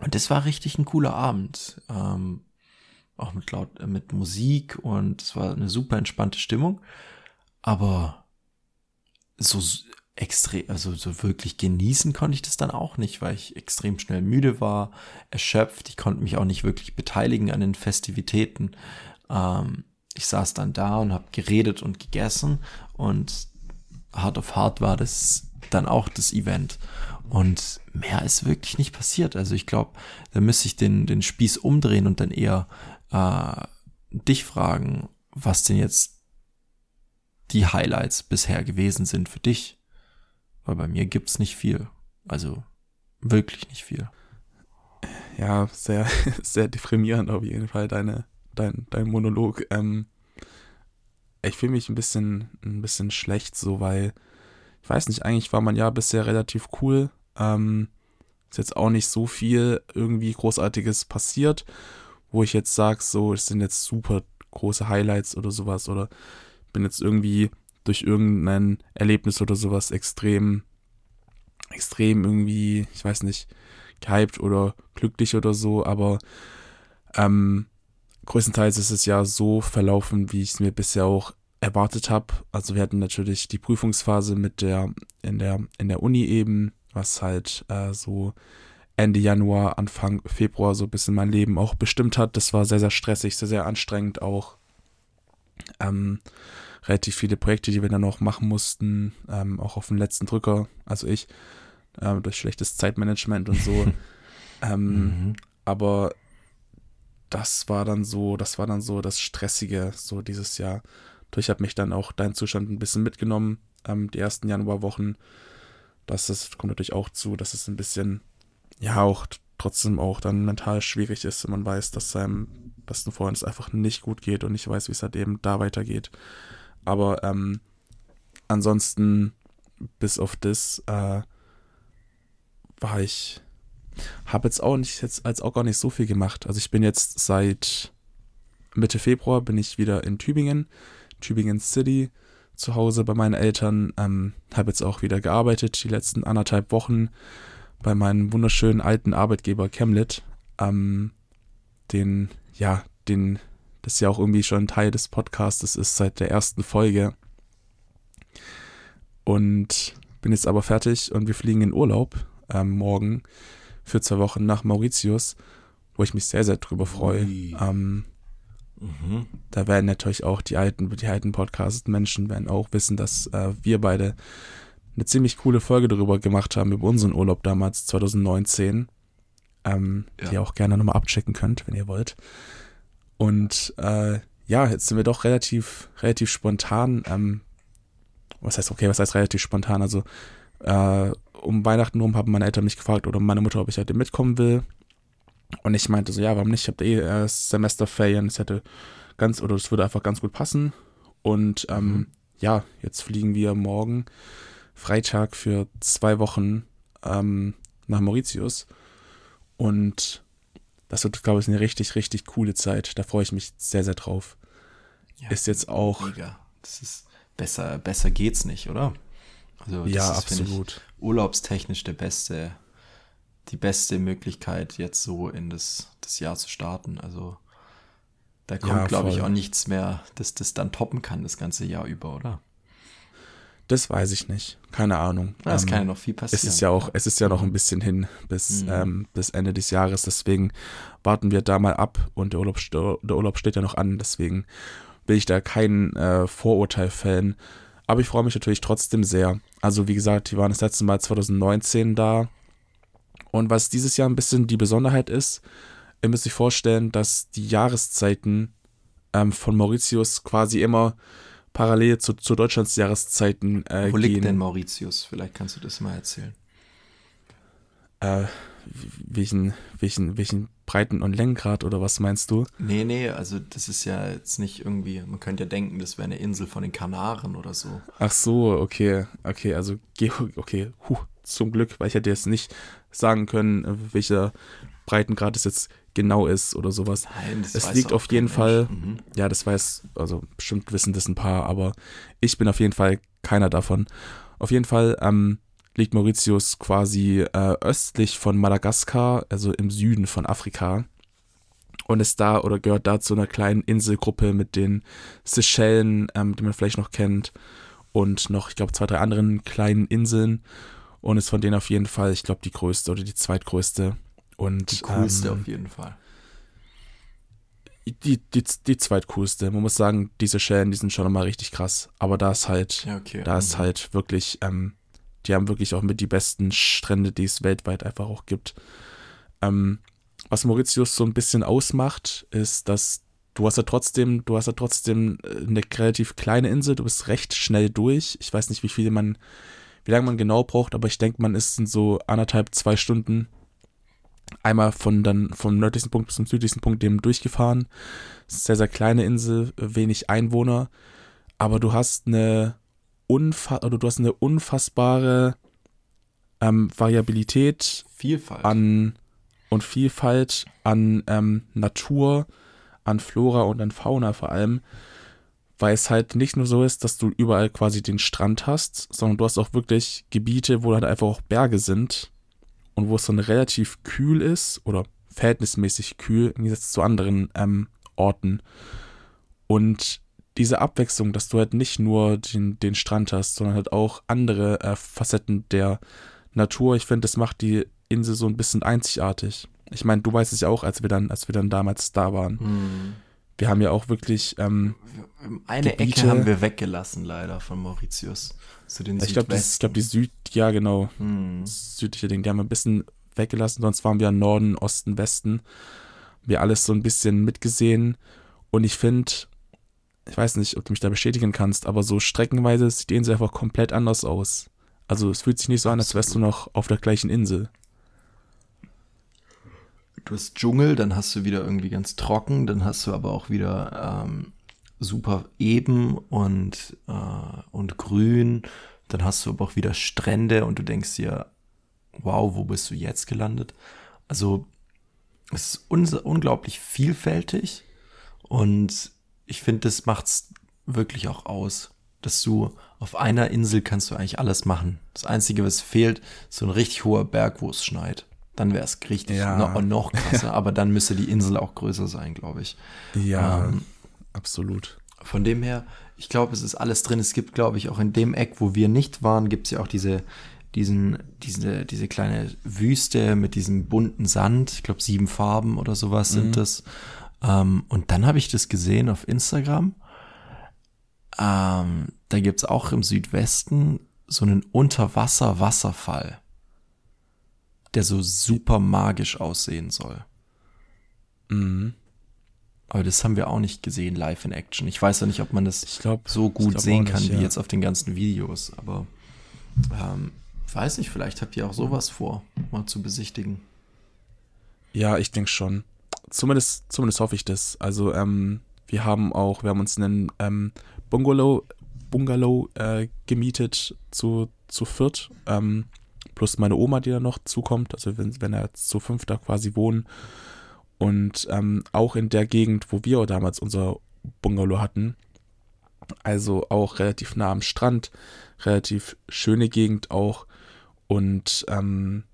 Und das war richtig ein cooler Abend. Ähm, auch mit laut, äh, mit Musik und es war eine super entspannte Stimmung. Aber so extrem, also so wirklich genießen konnte ich das dann auch nicht, weil ich extrem schnell müde war, erschöpft. Ich konnte mich auch nicht wirklich beteiligen an den Festivitäten. Ähm, ich saß dann da und habe geredet und gegessen und Hard of Hard war das dann auch das Event. Und mehr ist wirklich nicht passiert. Also ich glaube, da müsste ich den, den Spieß umdrehen und dann eher äh, dich fragen, was denn jetzt die Highlights bisher gewesen sind für dich. Weil bei mir gibt's nicht viel. Also wirklich nicht viel. Ja, sehr, sehr deprimierend auf jeden Fall, deine, dein, dein Monolog. Ähm, ich fühle mich ein bisschen, ein bisschen schlecht, so, weil, ich weiß nicht, eigentlich war mein Jahr bisher relativ cool. Ähm, ist jetzt auch nicht so viel irgendwie Großartiges passiert wo ich jetzt sage, so, es sind jetzt super große Highlights oder sowas oder bin jetzt irgendwie durch irgendein Erlebnis oder sowas extrem, extrem irgendwie, ich weiß nicht, gehypt oder glücklich oder so, aber ähm, größtenteils ist es ja so verlaufen, wie ich es mir bisher auch erwartet habe. Also wir hatten natürlich die Prüfungsphase mit der in der in der Uni eben, was halt äh, so Ende Januar, Anfang Februar so ein bisschen mein Leben auch bestimmt hat. Das war sehr, sehr stressig, sehr, sehr anstrengend auch. Ähm, relativ viele Projekte, die wir dann noch machen mussten, ähm, auch auf den letzten Drücker, also ich, äh, durch schlechtes Zeitmanagement und so. ähm, mhm. Aber das war dann so, das war dann so das Stressige, so dieses Jahr. Durch hat mich dann auch dein Zustand ein bisschen mitgenommen, ähm, die ersten Januarwochen. Das ist, kommt natürlich auch zu, dass es ein bisschen, ja, auch trotzdem auch dann mental schwierig ist, wenn man weiß, dass seinem besten Freund es einfach nicht gut geht und nicht weiß, wie es halt eben da weitergeht. Aber ähm, ansonsten, bis auf das, äh, war ich habe jetzt auch nicht jetzt als auch gar nicht so viel gemacht. Also ich bin jetzt seit Mitte Februar bin ich wieder in Tübingen, Tübingen City, zu Hause bei meinen Eltern. Ähm, habe jetzt auch wieder gearbeitet die letzten anderthalb Wochen bei meinem wunderschönen alten Arbeitgeber Chemlit. Ähm, den, ja, den, das ist ja auch irgendwie schon Teil des Podcasts ist seit der ersten Folge. Und bin jetzt aber fertig und wir fliegen in Urlaub ähm, morgen für zwei Wochen nach Mauritius, wo ich mich sehr, sehr drüber freue. Ähm, mhm. Da werden natürlich auch die alten, die alten Podcast-Menschen werden auch wissen, dass äh, wir beide eine ziemlich coole Folge darüber gemacht haben, über unseren Urlaub damals, 2019. Ähm, ja. Die ihr auch gerne nochmal abchecken könnt, wenn ihr wollt. Und äh, ja, jetzt sind wir doch relativ, relativ spontan. Ähm, was heißt, okay, was heißt relativ spontan? Also äh, um Weihnachten rum haben meine Eltern mich gefragt oder meine Mutter, ob ich heute mitkommen will. Und ich meinte so, ja, warum nicht? Ich habe eh äh, Semesterferien, es hätte ganz, oder es würde einfach ganz gut passen. Und ähm, mhm. ja, jetzt fliegen wir morgen Freitag für zwei Wochen ähm, nach Mauritius. Und das wird, glaube ich, eine richtig, richtig coole Zeit. Da freue ich mich sehr, sehr drauf. Ja, ist jetzt auch. Mega. Das ist besser, besser geht's nicht, oder? Also ja, ist, absolut. urlaubstechnisch der beste, die beste Möglichkeit, jetzt so in das, das Jahr zu starten. Also da kommt, ja, glaube ich, auch nichts mehr, das das dann toppen kann, das ganze Jahr über, oder? Das weiß ich nicht. Keine Ahnung. Ja, es ähm, kann ja noch viel passieren. Es ist ja auch, es ist ja noch ein bisschen hin bis, mhm. ähm, bis Ende des Jahres. Deswegen warten wir da mal ab und der Urlaub, der Urlaub steht ja noch an. Deswegen will ich da kein äh, Vorurteil fällen. Aber ich freue mich natürlich trotzdem sehr. Also wie gesagt, die waren das letzte Mal 2019 da. Und was dieses Jahr ein bisschen die Besonderheit ist, ihr müsst euch vorstellen, dass die Jahreszeiten ähm, von Mauritius quasi immer parallel zu, zu Deutschlands Jahreszeiten äh, Wo liegt gehen. denn Mauritius? Vielleicht kannst du das mal erzählen. Äh, welchen, welchen, welchen Breiten- und Längengrad oder was meinst du? Nee, nee, also das ist ja jetzt nicht irgendwie, man könnte ja denken, das wäre eine Insel von den Kanaren oder so. Ach so, okay, okay, also okay, huh, zum Glück, weil ich hätte jetzt nicht sagen können, welcher Breitengrad es jetzt genau ist oder sowas. Nein, das es liegt auf jeden Fall, mhm. ja, das weiß, also bestimmt wissen das ein paar, aber ich bin auf jeden Fall keiner davon. Auf jeden Fall, ähm, liegt Mauritius quasi äh, östlich von Madagaskar, also im Süden von Afrika. Und ist da oder gehört da zu einer kleinen Inselgruppe mit den Seychellen, ähm, die man vielleicht noch kennt. Und noch, ich glaube, zwei, drei anderen kleinen Inseln. Und ist von denen auf jeden Fall, ich glaube, die größte oder die zweitgrößte. Und, die coolste ähm, auf jeden Fall. Die, die, die zweitcoolste. Man muss sagen, diese Schellen, die sind schon nochmal richtig krass. Aber da ist halt, ja, okay. da ist mhm. halt wirklich ähm, die haben wirklich auch mit die besten Strände, die es weltweit einfach auch gibt. Ähm, was Mauritius so ein bisschen ausmacht, ist, dass du hast ja trotzdem, du hast ja trotzdem äh, eine relativ kleine Insel, du bist recht schnell durch. Ich weiß nicht, wie viel man, wie lange man genau braucht, aber ich denke, man ist in so anderthalb, zwei Stunden einmal von dann vom nördlichsten Punkt bis zum südlichsten Punkt dem durchgefahren. Sehr, sehr kleine Insel, wenig Einwohner, aber du hast eine unfass oder du hast eine unfassbare ähm, Variabilität Vielfalt. an und Vielfalt an ähm, Natur, an Flora und an Fauna vor allem, weil es halt nicht nur so ist, dass du überall quasi den Strand hast, sondern du hast auch wirklich Gebiete, wo halt einfach auch Berge sind und wo es dann relativ kühl ist oder verhältnismäßig kühl im Gegensatz zu anderen ähm, Orten. Und diese Abwechslung, dass du halt nicht nur den, den Strand hast, sondern halt auch andere äh, Facetten der Natur, ich finde, das macht die Insel so ein bisschen einzigartig. Ich meine, du weißt es ja auch, als wir dann, als wir dann damals da waren. Hm. Wir haben ja auch wirklich ähm, Eine Gebiete- Ecke haben wir weggelassen, leider, von Mauritius. Zu den Ich glaube, glaub, die Süd, ja genau, Hm. das südliche Ding, die haben wir ein bisschen weggelassen, sonst waren wir Norden, Osten, Westen. Wir alles so ein bisschen mitgesehen und ich finde, ich weiß nicht, ob du mich da bestätigen kannst, aber so streckenweise sieht die Insel einfach komplett anders aus. Also es fühlt sich nicht so an, als wärst du noch auf der gleichen Insel. Du hast Dschungel, dann hast du wieder irgendwie ganz trocken, dann hast du aber auch wieder ähm, super eben und, äh, und grün. Dann hast du aber auch wieder Strände und du denkst dir, wow, wo bist du jetzt gelandet? Also es ist un unglaublich vielfältig und ich finde, das macht's wirklich auch aus, dass du auf einer Insel kannst du eigentlich alles machen. Das Einzige, was fehlt, ist so ein richtig hoher Berg, wo es schneit. Dann wäre es richtig Ja. noch, noch krasser, aber dann müsste die Insel auch größer sein, glaube ich. Ja, Ähm, absolut. Von dem her, ich glaube, es ist alles drin. Es gibt, glaube ich, auch in dem Eck, wo wir nicht waren, gibt es ja auch diese, diesen, diese, diese kleine Wüste mit diesem bunten Sand. Ich glaube, sieben Farben oder sowas sind das. Ähm, und dann habe ich das gesehen auf Instagram. Ähm, da gibt es auch im Südwesten so einen Unterwasser-Wasserfall, der so super magisch aussehen soll. Mhm. Aber das haben wir auch nicht gesehen live in Action. Ich weiß ja nicht, ob man das Ich glaube, so gut glaub sehen kann nicht, wie ja. jetzt auf den ganzen Videos. Aber ähm, weiß nicht, vielleicht habt ihr auch sowas vor, mal zu besichtigen. Ja, ich denke schon. Zumindest, zumindest hoffe ich das. Also, ähm, wir haben auch, wir haben uns einen ähm, Bungalow, Bungalow äh, gemietet zu, zu viert. Ähm, plus meine Oma, die da noch zukommt. Also, wenn, wenn er zu fünf da quasi wohnen. Und ähm, auch in der Gegend, wo wir damals unser Bungalow hatten. Also auch relativ nah am Strand. Relativ schöne Gegend auch. Und ähm,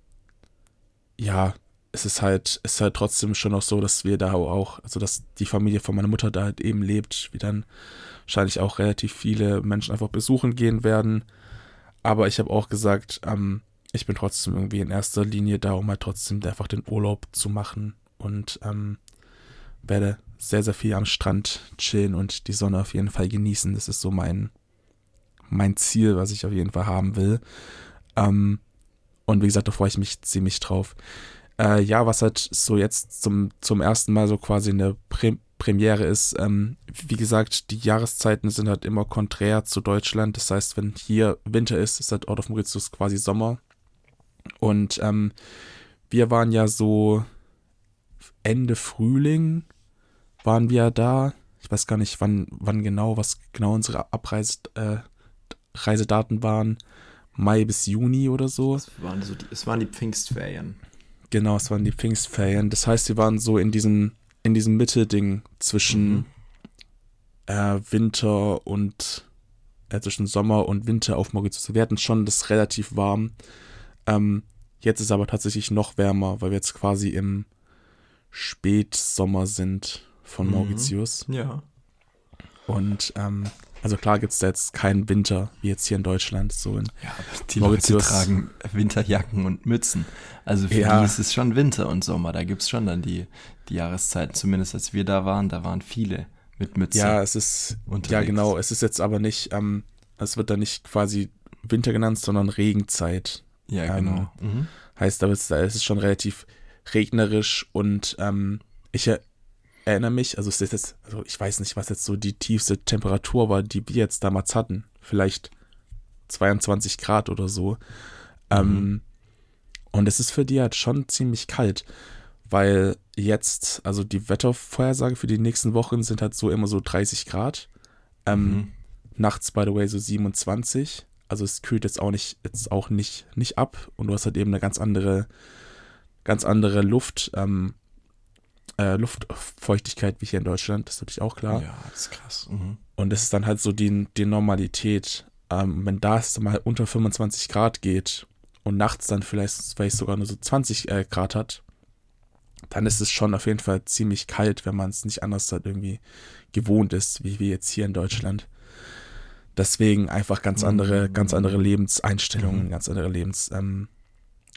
ja, es ist halt, es ist halt trotzdem schon noch so, dass wir da auch, also dass die Familie von meiner Mutter da halt eben lebt, wie dann wahrscheinlich auch relativ viele Menschen einfach besuchen gehen werden. Aber ich habe auch gesagt, ähm, ich bin trotzdem irgendwie in erster Linie da, um halt trotzdem einfach den Urlaub zu machen und ähm, werde sehr, sehr viel am Strand chillen und die Sonne auf jeden Fall genießen. Das ist so mein, mein Ziel, was ich auf jeden Fall haben will. Ähm, und wie gesagt, da freue ich mich ziemlich drauf. Äh, ja, was halt so jetzt zum, zum ersten Mal so quasi eine Pre Premiere ist, ähm, wie gesagt, die Jahreszeiten sind halt immer konträr zu Deutschland. Das heißt, wenn hier Winter ist, ist halt Out of Mauritius quasi Sommer. Und ähm, wir waren ja so Ende Frühling waren wir da. Ich weiß gar nicht, wann, wann genau, was genau unsere Abreise, äh, Reisedaten waren. Mai bis Juni oder so. Es waren, so die, es waren die Pfingstferien. Genau, es waren die Pfingstferien. Das heißt, wir waren so in diesem, in diesem Mittelding zwischen Mhm. äh, Winter und äh, zwischen Sommer und Winter auf Mauritius. Wir hatten schon das relativ warm. Ähm, jetzt ist aber tatsächlich noch wärmer, weil wir jetzt quasi im Spätsommer sind von Mhm. Mauritius. Ja. Und ähm, also klar gibt es da jetzt keinen Winter, wie jetzt hier in Deutschland, so in Ja, die Mauritius- Leute tragen Winterjacken und Mützen. Also für Ja. die ist es schon Winter und Sommer. Da gibt es schon dann die, die Jahreszeiten. Zumindest als wir da waren, da waren viele mit Mütze. Ja, es ist, ja unterwegs. genau, es ist jetzt aber nicht, ähm, es wird da nicht quasi Winter genannt, sondern Regenzeit. Ja ähm, genau. Mhm. Heißt, aber es, da ist es schon relativ regnerisch und ähm, ich er, erinnere mich, also es ist jetzt, also ich weiß nicht, was jetzt so die tiefste Temperatur war, die wir jetzt damals hatten. Vielleicht 22 Grad oder so. Ähm, und es ist für die halt schon ziemlich kalt, weil jetzt, also die Wettervorhersage für die nächsten Wochen sind halt so immer so 30 Grad. Ähm, Mhm. Nachts, by the way, so 27. Also es kühlt jetzt auch nicht, jetzt auch nicht, nicht ab und du hast halt eben eine ganz andere, ganz andere Luft. Ähm, äh, Luftfeuchtigkeit wie hier in Deutschland, das ist natürlich auch klar. Ja, das ist krass. Mhm. Und das ist dann halt so die, die Normalität. Ähm, wenn das mal unter 25 Grad geht und nachts dann vielleicht, vielleicht sogar nur so 20 äh, Grad hat, dann ist es schon auf jeden Fall ziemlich kalt, wenn man es nicht anders halt irgendwie gewohnt ist, wie wir jetzt hier in Deutschland. Deswegen einfach ganz andere, ganz andere Lebenseinstellungen, mhm. ganz andere Lebens, ähm,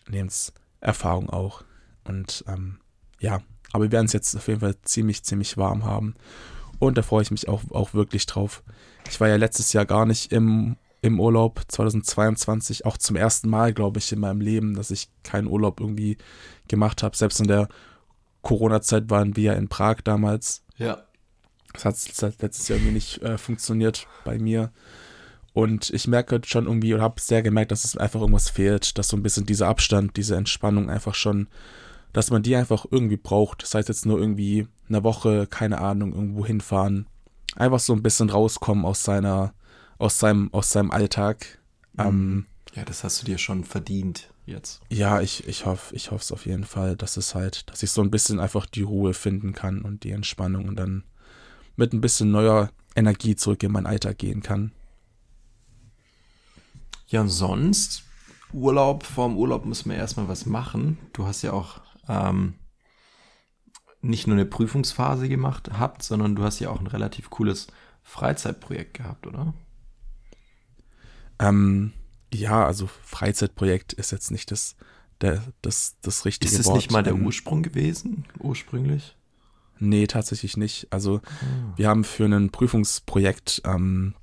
Lebenserfahrung auch. Und ähm, ja, aber wir werden es jetzt auf jeden Fall ziemlich, ziemlich warm haben. Und da freue ich mich auch, auch wirklich drauf. Ich war ja letztes Jahr gar nicht im, im Urlaub, 2022, auch zum ersten Mal, glaube ich, in meinem Leben, dass ich keinen Urlaub irgendwie gemacht habe. Selbst in der Corona-Zeit waren wir ja in Prag damals. Ja. Das hat letztes Jahr irgendwie nicht äh, funktioniert bei mir. Und ich merke schon irgendwie, oder habe sehr gemerkt, dass es einfach irgendwas fehlt, dass so ein bisschen dieser Abstand, diese Entspannung einfach schon, dass man die einfach irgendwie braucht. Das heißt jetzt nur irgendwie eine Woche, keine Ahnung, irgendwo hinfahren. Einfach so ein bisschen rauskommen aus seiner, aus seinem, aus seinem Alltag. Mhm. Ähm, ja, das hast du dir schon verdient jetzt. Ja, ich, ich hoffe, ich hoffe es auf jeden Fall, dass es halt, dass ich so ein bisschen einfach die Ruhe finden kann und die Entspannung und dann mit ein bisschen neuer Energie zurück in mein Alltag gehen kann. Ja, und sonst, Urlaub, vorm Urlaub müssen wir erstmal was machen. Du hast ja auch ähm, nicht nur eine Prüfungsphase gemacht habt, sondern du hast ja auch ein relativ cooles Freizeitprojekt gehabt, oder? Ähm, ja, also Freizeitprojekt ist jetzt nicht das, der, das, das richtige Wort. Ist es nicht mal der ähm, Ursprung gewesen, ursprünglich? Nee, tatsächlich nicht. Also ah. wir haben für ein Prüfungsprojekt ähm,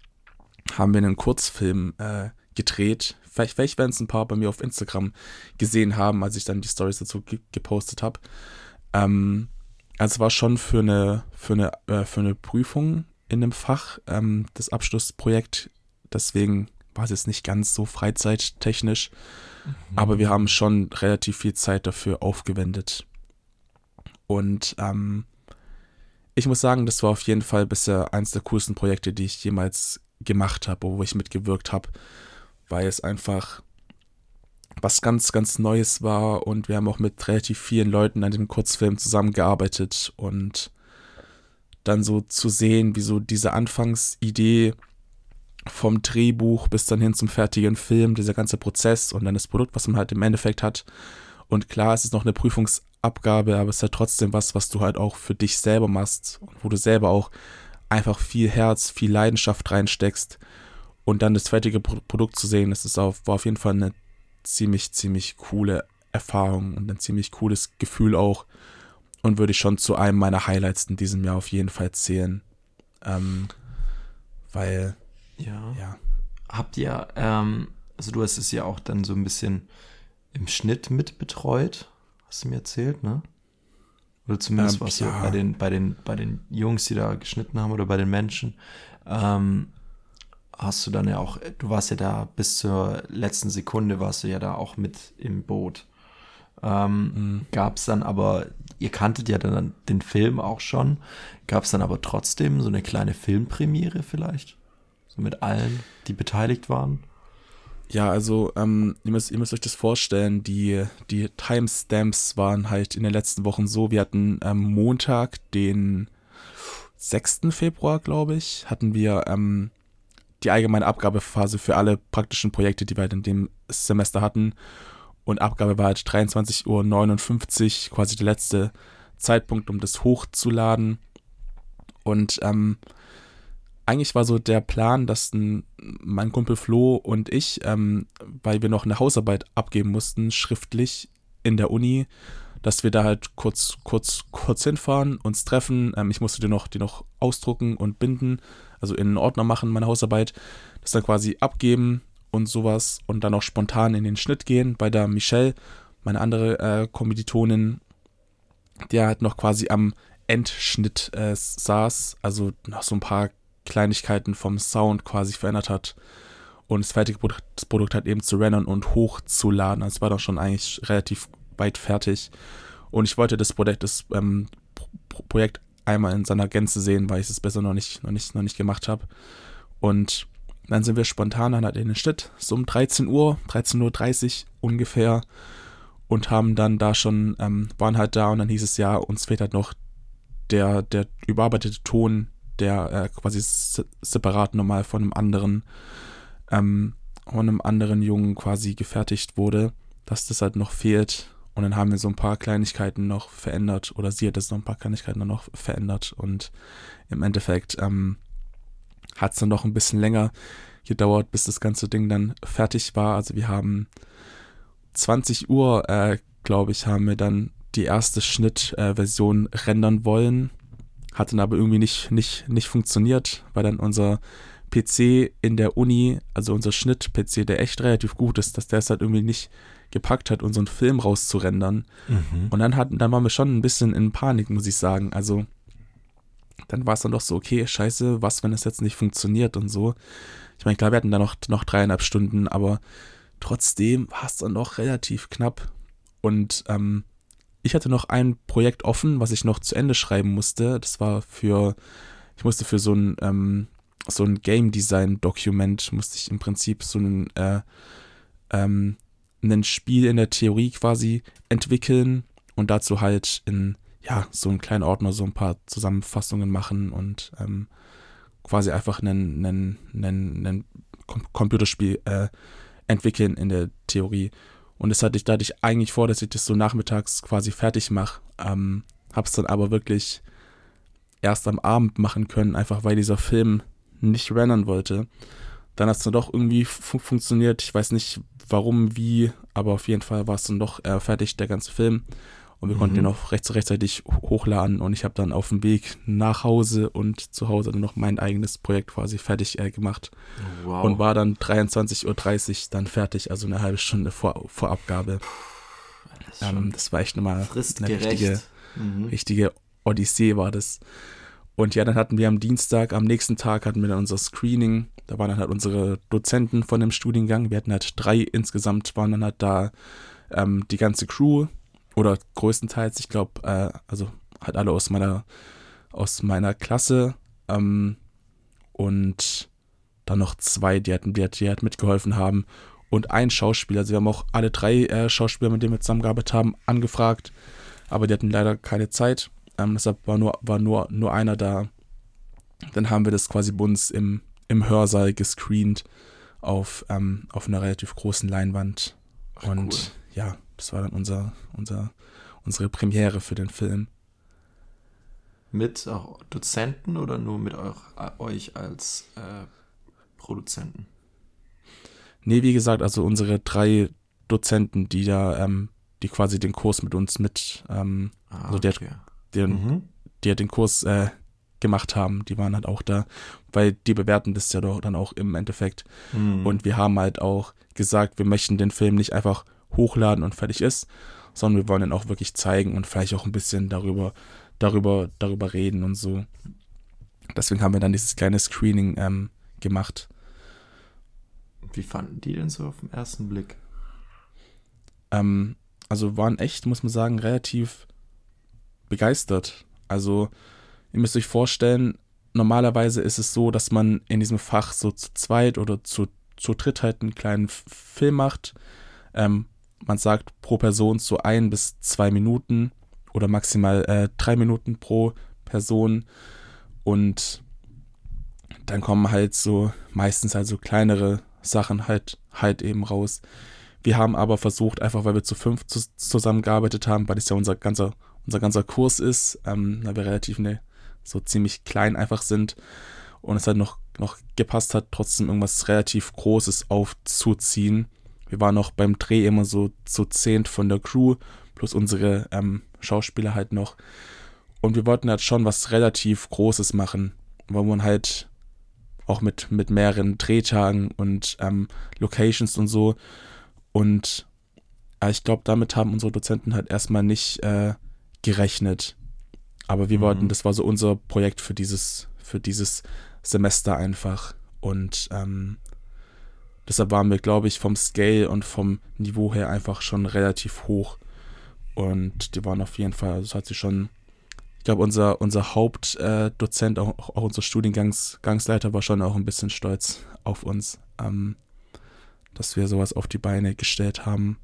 haben wir einen Kurzfilm äh, gedreht. Vielleicht, vielleicht werden es ein paar bei mir auf Instagram gesehen haben, als ich dann die Stories dazu ge gepostet habe. Ähm, also es war schon für eine, für eine, äh, für eine Prüfung in einem Fach ähm, das Abschlussprojekt. Deswegen war es jetzt nicht ganz so freizeittechnisch. Mhm. Aber wir haben schon relativ viel Zeit dafür aufgewendet. Und ähm, ich muss sagen, das war auf jeden Fall bisher eines der coolsten Projekte, die ich jemals gemacht habe, wo ich mitgewirkt habe, weil es einfach was ganz, ganz Neues war und wir haben auch mit relativ vielen Leuten an dem Kurzfilm zusammengearbeitet und dann so zu sehen, wie so diese Anfangsidee vom Drehbuch bis dann hin zum fertigen Film, dieser ganze Prozess und dann das Produkt, was man halt im Endeffekt hat. Und klar, es ist noch eine Prüfungsabgabe, aber es ist halt trotzdem was, was du halt auch für dich selber machst und wo du selber auch einfach viel Herz, viel Leidenschaft reinsteckst und dann das fertige Produkt zu sehen, das ist auf, war auf jeden Fall eine ziemlich, ziemlich coole Erfahrung und ein ziemlich cooles Gefühl auch und würde ich schon zu einem meiner Highlights in diesem Jahr auf jeden Fall zählen. Ähm, weil, ja. ja. Habt ihr, ähm, also du hast es ja auch dann so ein bisschen im Schnitt mit betreut, hast du mir erzählt, ne? Oder zumindest ähm, was ja. bei den, bei den, bei den Jungs, die da geschnitten haben oder bei den Menschen. Ähm, hast du dann ja auch, du warst ja da bis zur letzten Sekunde warst du ja da auch mit im Boot. Ähm, mhm. Gab es dann aber, ihr kanntet ja dann den Film auch schon, gab es dann aber trotzdem so eine kleine Filmpremiere vielleicht? So mit allen, die beteiligt waren? Ja, also ähm, ihr, müsst, ihr müsst euch das vorstellen, die, die Timestamps waren halt in den letzten Wochen so, wir hatten ähm, Montag, den 6. Februar, glaube ich, hatten wir ähm, die allgemeine Abgabephase für alle praktischen Projekte, die wir halt in dem Semester hatten. Und Abgabe war halt 23.59 Uhr, quasi der letzte Zeitpunkt, um das hochzuladen. Und ähm, eigentlich war so der Plan, dass ein, mein Kumpel Flo und ich, ähm, weil wir noch eine Hausarbeit abgeben mussten, schriftlich in der Uni, dass wir da halt kurz, kurz, kurz hinfahren, uns treffen. Ähm, ich musste die noch, die noch ausdrucken und binden, also in einen Ordner machen, meine Hausarbeit, das dann quasi abgeben und sowas und dann auch spontan in den Schnitt gehen. Bei der Michelle, meine andere äh, Kommilitonin, der halt noch quasi am Endschnitt äh, saß, also noch so ein paar Kleinigkeiten vom Sound quasi verändert hat und das fertige Produkt, das Produkt halt eben zu rendern und hochzuladen. Also es war doch schon eigentlich relativ weit fertig. Und ich wollte das Projekt, das ähm, Projekt einmal in seiner Gänze sehen, weil ich es besser noch nicht, noch nicht, noch nicht gemacht habe. Und dann sind wir spontan dann halt in den Schnitt, so um 13 Uhr, 13.30 Uhr ungefähr, und haben dann da schon, ähm, waren halt da und dann hieß es ja, uns fehlt halt noch der, der überarbeitete Ton, der äh, quasi separat nochmal von einem anderen, ähm, von einem anderen Jungen quasi gefertigt wurde, dass das halt noch fehlt. Und dann haben wir so ein paar Kleinigkeiten noch verändert oder sie hat das noch ein paar Kleinigkeiten noch verändert und im Endeffekt ähm, hat es dann noch ein bisschen länger gedauert, bis das ganze Ding dann fertig war. Also wir haben 20 Uhr, äh, glaube ich, haben wir dann die erste Schnittversion äh, rendern wollen. Hat dann aber irgendwie nicht, nicht, nicht funktioniert, weil dann unser PC in der Uni, also unser Schnitt-PC, der echt relativ gut ist, dass der es halt irgendwie nicht gepackt hat, unseren Film rauszurendern. Mhm. Und dann, hat, dann waren wir schon ein bisschen in Panik, muss ich sagen. Also dann war es dann doch so, okay, scheiße, was, wenn es jetzt nicht funktioniert und so. Ich meine, klar, wir hatten da noch, noch dreieinhalb Stunden, aber trotzdem war es dann doch relativ knapp. Und ähm, ich hatte noch ein Projekt offen, was ich noch zu Ende schreiben musste. Das war für, ich musste für so ein, ähm, so ein Game Design Dokument, musste ich im Prinzip so ein, äh, ähm, ein Spiel in der Theorie quasi entwickeln und dazu halt in, ja, so einen kleinen Ordner so ein paar Zusammenfassungen machen und ähm, quasi einfach einen, einen, einen, einen Computerspiel äh, entwickeln in der Theorie. Und das hatte ich, da hatte ich eigentlich vor, dass ich das so nachmittags quasi fertig mache. Ähm, hab's dann aber wirklich erst am Abend machen können, einfach weil dieser Film nicht rendern wollte. Dann hat es dann doch irgendwie fu funktioniert. Ich weiß nicht warum, wie, aber auf jeden Fall war es dann doch äh, fertig, der ganze Film. Und wir mhm. konnten ihn auch recht, rechtzeitig hochladen und ich habe dann auf dem Weg nach Hause und zu Hause dann noch mein eigenes Projekt quasi fertig äh, gemacht. Wow. Und war dann 23.30 Uhr dann fertig, also eine halbe Stunde vor, vor Abgabe. Das, ähm, das war echt nochmal eine richtige, mhm. richtige Odyssee war das. Und ja, dann hatten wir am Dienstag, am nächsten Tag hatten wir dann unser Screening. Da waren dann halt unsere Dozenten von dem Studiengang. Wir hatten halt drei insgesamt, waren dann halt da ähm, die ganze Crew oder größtenteils, ich glaube, äh, also halt alle aus meiner, aus meiner Klasse ähm, und dann noch zwei, die, hatten, die, die halt mitgeholfen haben und ein Schauspieler. Also wir haben auch alle drei äh, Schauspieler, mit denen wir zusammengearbeitet haben, angefragt, aber die hatten leider keine Zeit. Ähm, deshalb war nur, war nur, nur einer da. Dann haben wir das quasi bei uns im, im Hörsaal gescreent auf, ähm, auf einer relativ großen Leinwand. Ach, und cool. ja, das war dann unser, unser, unsere Premiere für den Film. Mit auch Dozenten oder nur mit euch, euch als äh, Produzenten? Nee, wie gesagt, also unsere drei Dozenten, die da, ähm, die quasi den Kurs mit uns mit, ähm, ah, also der, okay. den, mhm. die den Kurs äh, gemacht haben, die waren halt auch da, weil die bewerten das ja doch dann auch im Endeffekt. Mhm. Und wir haben halt auch gesagt, wir möchten den Film nicht einfach hochladen und fertig ist, sondern wir wollen dann auch wirklich zeigen und vielleicht auch ein bisschen darüber, darüber, darüber reden und so. Deswegen haben wir dann dieses kleine Screening ähm, gemacht. Wie fanden die denn so auf den ersten Blick? Ähm, also waren echt, muss man sagen, relativ begeistert. Also ihr müsst euch vorstellen, normalerweise ist es so, dass man in diesem Fach so zu zweit oder zu, zu dritt halt einen kleinen Film macht, ähm, man sagt pro Person so ein bis zwei Minuten oder maximal äh, drei Minuten pro Person. Und dann kommen halt so meistens halt kleinere Sachen halt halt eben raus. Wir haben aber versucht, einfach weil wir zu fünf zu, zusammengearbeitet haben, weil es ja unser ganzer, unser ganzer Kurs ist, ähm, da wir relativ ne, so ziemlich klein einfach sind und es halt noch, noch gepasst hat, trotzdem irgendwas relativ Großes aufzuziehen wir waren noch beim Dreh immer so zu zehnt von der Crew, plus unsere ähm, Schauspieler halt noch. Und wir wollten halt schon was relativ Großes machen, wo man halt auch mit, mit mehreren Drehtagen und ähm, Locations und so. Und äh, ich glaube, damit haben unsere Dozenten halt erstmal nicht äh, gerechnet. Aber wir mhm. wollten, das war so unser Projekt für dieses, für dieses Semester einfach. Und ähm, Deshalb waren wir, glaube ich, vom Scale und vom Niveau her einfach schon relativ hoch. Und die waren auf jeden Fall, also das hat sich schon, ich glaube, unser, unser Hauptdozent, äh, auch, auch unser Studiengangsleiter war schon auch ein bisschen stolz auf uns, ähm, dass wir sowas auf die Beine gestellt haben.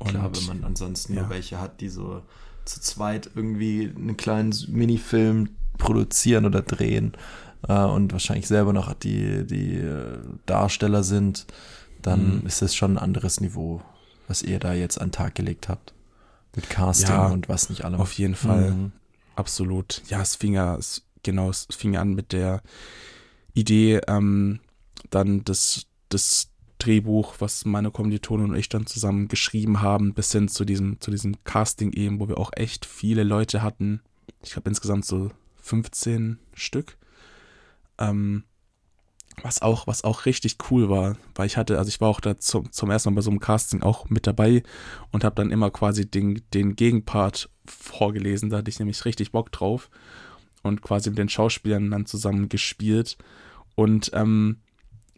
Und, Klar, wenn man ansonsten ja. nur welche hat, die so zu zweit irgendwie einen kleinen Minifilm produzieren oder drehen äh, und wahrscheinlich selber noch die, die äh, Darsteller sind, dann mhm. ist das schon ein anderes Niveau, was ihr da jetzt an den Tag gelegt habt. Mit Casting ja, und was nicht allem. Auf jeden Fall. Mhm. Absolut. Ja, es fing ja, es, genau, es fing an mit der Idee, ähm, dann das, das Drehbuch, was meine Kommilitonen und ich dann zusammen geschrieben haben, bis hin zu diesem, zu diesem Casting eben, wo wir auch echt viele Leute hatten. Ich glaube insgesamt so 15 Stück. Ähm, was auch, was auch richtig cool war, weil ich hatte, also ich war auch da zum, zum ersten Mal bei so einem Casting auch mit dabei und habe dann immer quasi den, den Gegenpart vorgelesen, da hatte ich nämlich richtig Bock drauf und quasi mit den Schauspielern dann zusammen gespielt. Und ähm,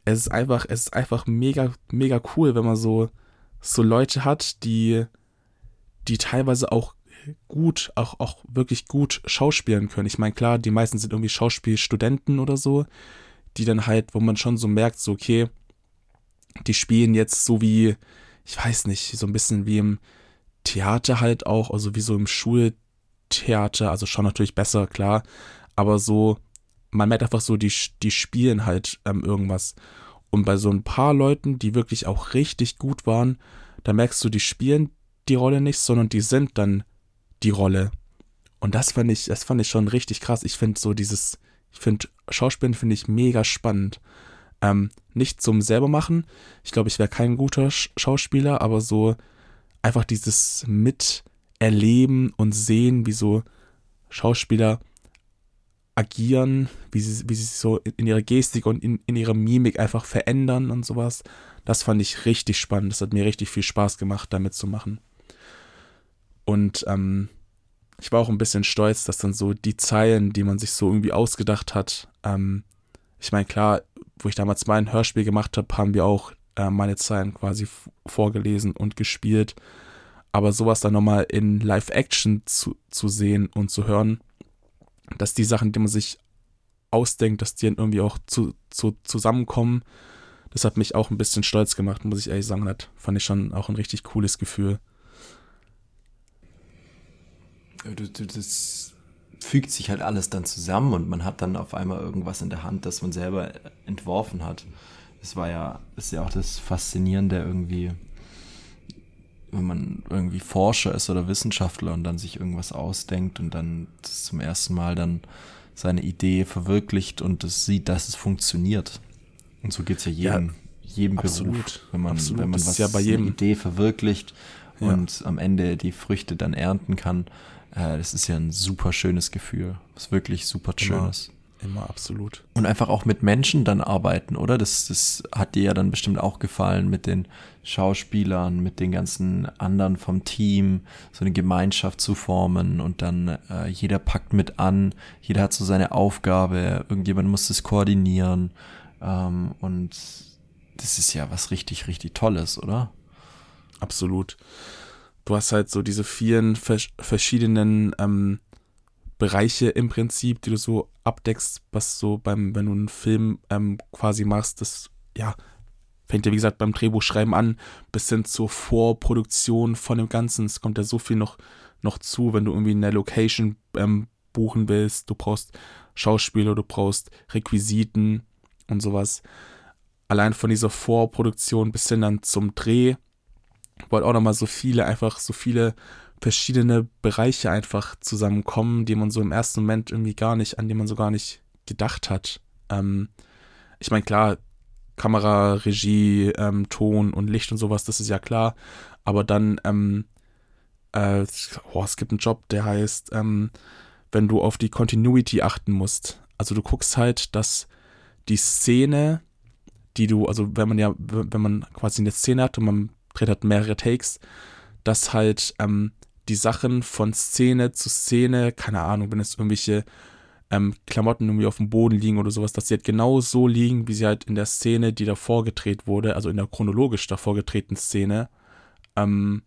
es ist einfach, es ist einfach mega, mega cool, wenn man so, so Leute hat, die, die teilweise auch gut, auch, auch wirklich gut schauspielen können. Ich meine, klar, die meisten sind irgendwie Schauspielstudenten oder so, die dann halt, wo man schon so merkt, so, okay, die spielen jetzt so wie, ich weiß nicht, so ein bisschen wie im Theater halt auch, also wie so im Schultheater, also schon natürlich besser, klar, aber so, man merkt einfach so, die, die spielen halt ähm, irgendwas. Und bei so ein paar Leuten, die wirklich auch richtig gut waren, da merkst du, die spielen die Rolle nicht, sondern die sind dann die Rolle. Und das fand ich, das fand ich schon richtig krass. Ich finde so dieses, ich finde Schauspielen finde ich mega spannend. Ähm, nicht zum selber machen. Ich glaube, ich wäre kein guter Schauspieler, aber so einfach dieses Miterleben und sehen, wie so Schauspieler agieren, wie sie, wie sie sich so in ihrer Gestik und in, in ihrer Mimik einfach verändern und sowas. Das fand ich richtig spannend. Das hat mir richtig viel Spaß gemacht, damit zu machen. Und ähm, ich war auch ein bisschen stolz, dass dann so die Zeilen, die man sich so irgendwie ausgedacht hat, ähm, ich meine, klar, wo ich damals mein Hörspiel gemacht habe, haben wir auch äh, meine Zeilen quasi vorgelesen und gespielt. Aber sowas dann nochmal in Live-Action zu, zu sehen und zu hören, dass die Sachen, die man sich ausdenkt, dass die dann irgendwie auch zu, zu, zusammenkommen, das hat mich auch ein bisschen stolz gemacht, muss ich ehrlich sagen. Das fand ich schon auch ein richtig cooles Gefühl. Das fügt sich halt alles dann zusammen und man hat dann auf einmal irgendwas in der Hand, das man selber entworfen hat. Das war ja, ist ja auch das Faszinierende irgendwie, wenn man irgendwie Forscher ist oder Wissenschaftler und dann sich irgendwas ausdenkt und dann zum ersten Mal dann seine Idee verwirklicht und es sieht, dass es funktioniert. Und so geht es ja jedem, ja, jedem absolut, Beruf, wenn man, absolut. wenn man was, ja bei jedem. eine Idee verwirklicht ja. und am Ende die Früchte dann ernten kann. Äh, das ist ja ein super schönes Gefühl. Das ist wirklich super schönes. Immer absolut. Und einfach auch mit Menschen dann arbeiten, oder? Das, das hat dir ja dann bestimmt auch gefallen mit den Schauspielern, mit den ganzen anderen vom Team, so eine Gemeinschaft zu formen und dann äh, jeder packt mit an, jeder hat so seine Aufgabe, irgendjemand muss das koordinieren ähm, und das ist ja was richtig, richtig Tolles, oder? Absolut. Du hast halt so diese vielen verschiedenen ähm, Bereiche im Prinzip, die du so abdeckst, was so beim, wenn du einen Film ähm, quasi machst, das, ja, fängt ja wie gesagt beim Drehbuchschreiben an, bis hin zur Vorproduktion von dem Ganzen. Es kommt ja so viel noch, noch zu, wenn du irgendwie eine Location ähm, buchen willst. Du brauchst Schauspieler, du brauchst Requisiten und sowas. Allein von dieser Vorproduktion bis hin dann zum Dreh, wo halt auch nochmal so viele, einfach so viele verschiedene Bereiche einfach zusammenkommen, die man so im ersten Moment irgendwie gar nicht, an die man so gar nicht gedacht hat. Ähm, ich meine, klar, Kamera, Regie, ähm, Ton und Licht und sowas, das ist ja klar. Aber dann, ähm, äh, oh, es gibt einen Job, der heißt, ähm, wenn du auf die Continuity achten musst. Also du guckst halt, dass die Szene, die du, also wenn man ja, wenn man quasi eine Szene hat und man dreht halt mehrere Takes, dass halt ähm, die Sachen von Szene zu Szene, keine Ahnung, wenn es irgendwelche ähm, Klamotten irgendwie auf dem Boden liegen oder sowas, dass sie halt genau so liegen, wie sie halt in der Szene, die davor gedreht wurde, also in der chronologisch davor gedrehten Szene, ähm,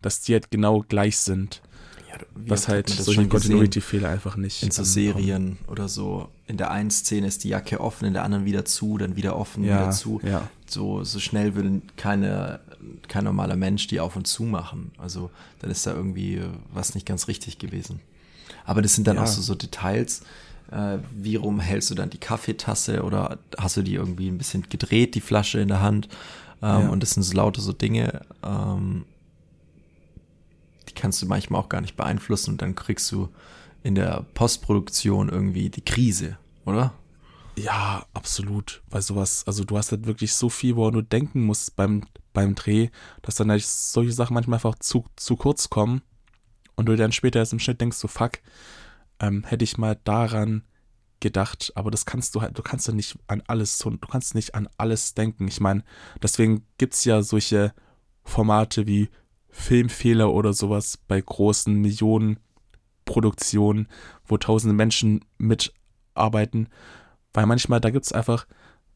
dass die halt genau gleich sind. Ja, was halt solche Continuity-Fehler einfach nicht. In so Serien oder so. In der einen Szene ist die Jacke offen, in der anderen wieder zu, dann wieder offen, ja, wieder zu. Ja. So, so schnell will keine kein normaler Mensch die auf und zu machen. Also dann ist da irgendwie was nicht ganz richtig gewesen. Aber das sind dann ja. auch so, so Details. Äh, wie rum hältst du dann die Kaffeetasse oder hast du die irgendwie ein bisschen gedreht, die Flasche in der Hand? Ähm, ja. Und das sind so lauter so Dinge, ähm, die kannst du manchmal auch gar nicht beeinflussen und dann kriegst du in der Postproduktion irgendwie die Krise, oder? Ja, absolut. Weil sowas, also du hast halt wirklich so viel, wo du denken musst beim, beim Dreh, dass dann halt solche Sachen manchmal einfach zu, zu kurz kommen und du dann später erst im Schnitt denkst, so fuck, ähm, hätte ich mal daran gedacht, aber das kannst du halt, du kannst ja nicht an alles, du kannst nicht an alles denken. Ich meine, deswegen gibt es ja solche Formate wie Filmfehler oder sowas bei großen Millionenproduktionen, wo tausende Menschen mitarbeiten, weil manchmal da gibt es einfach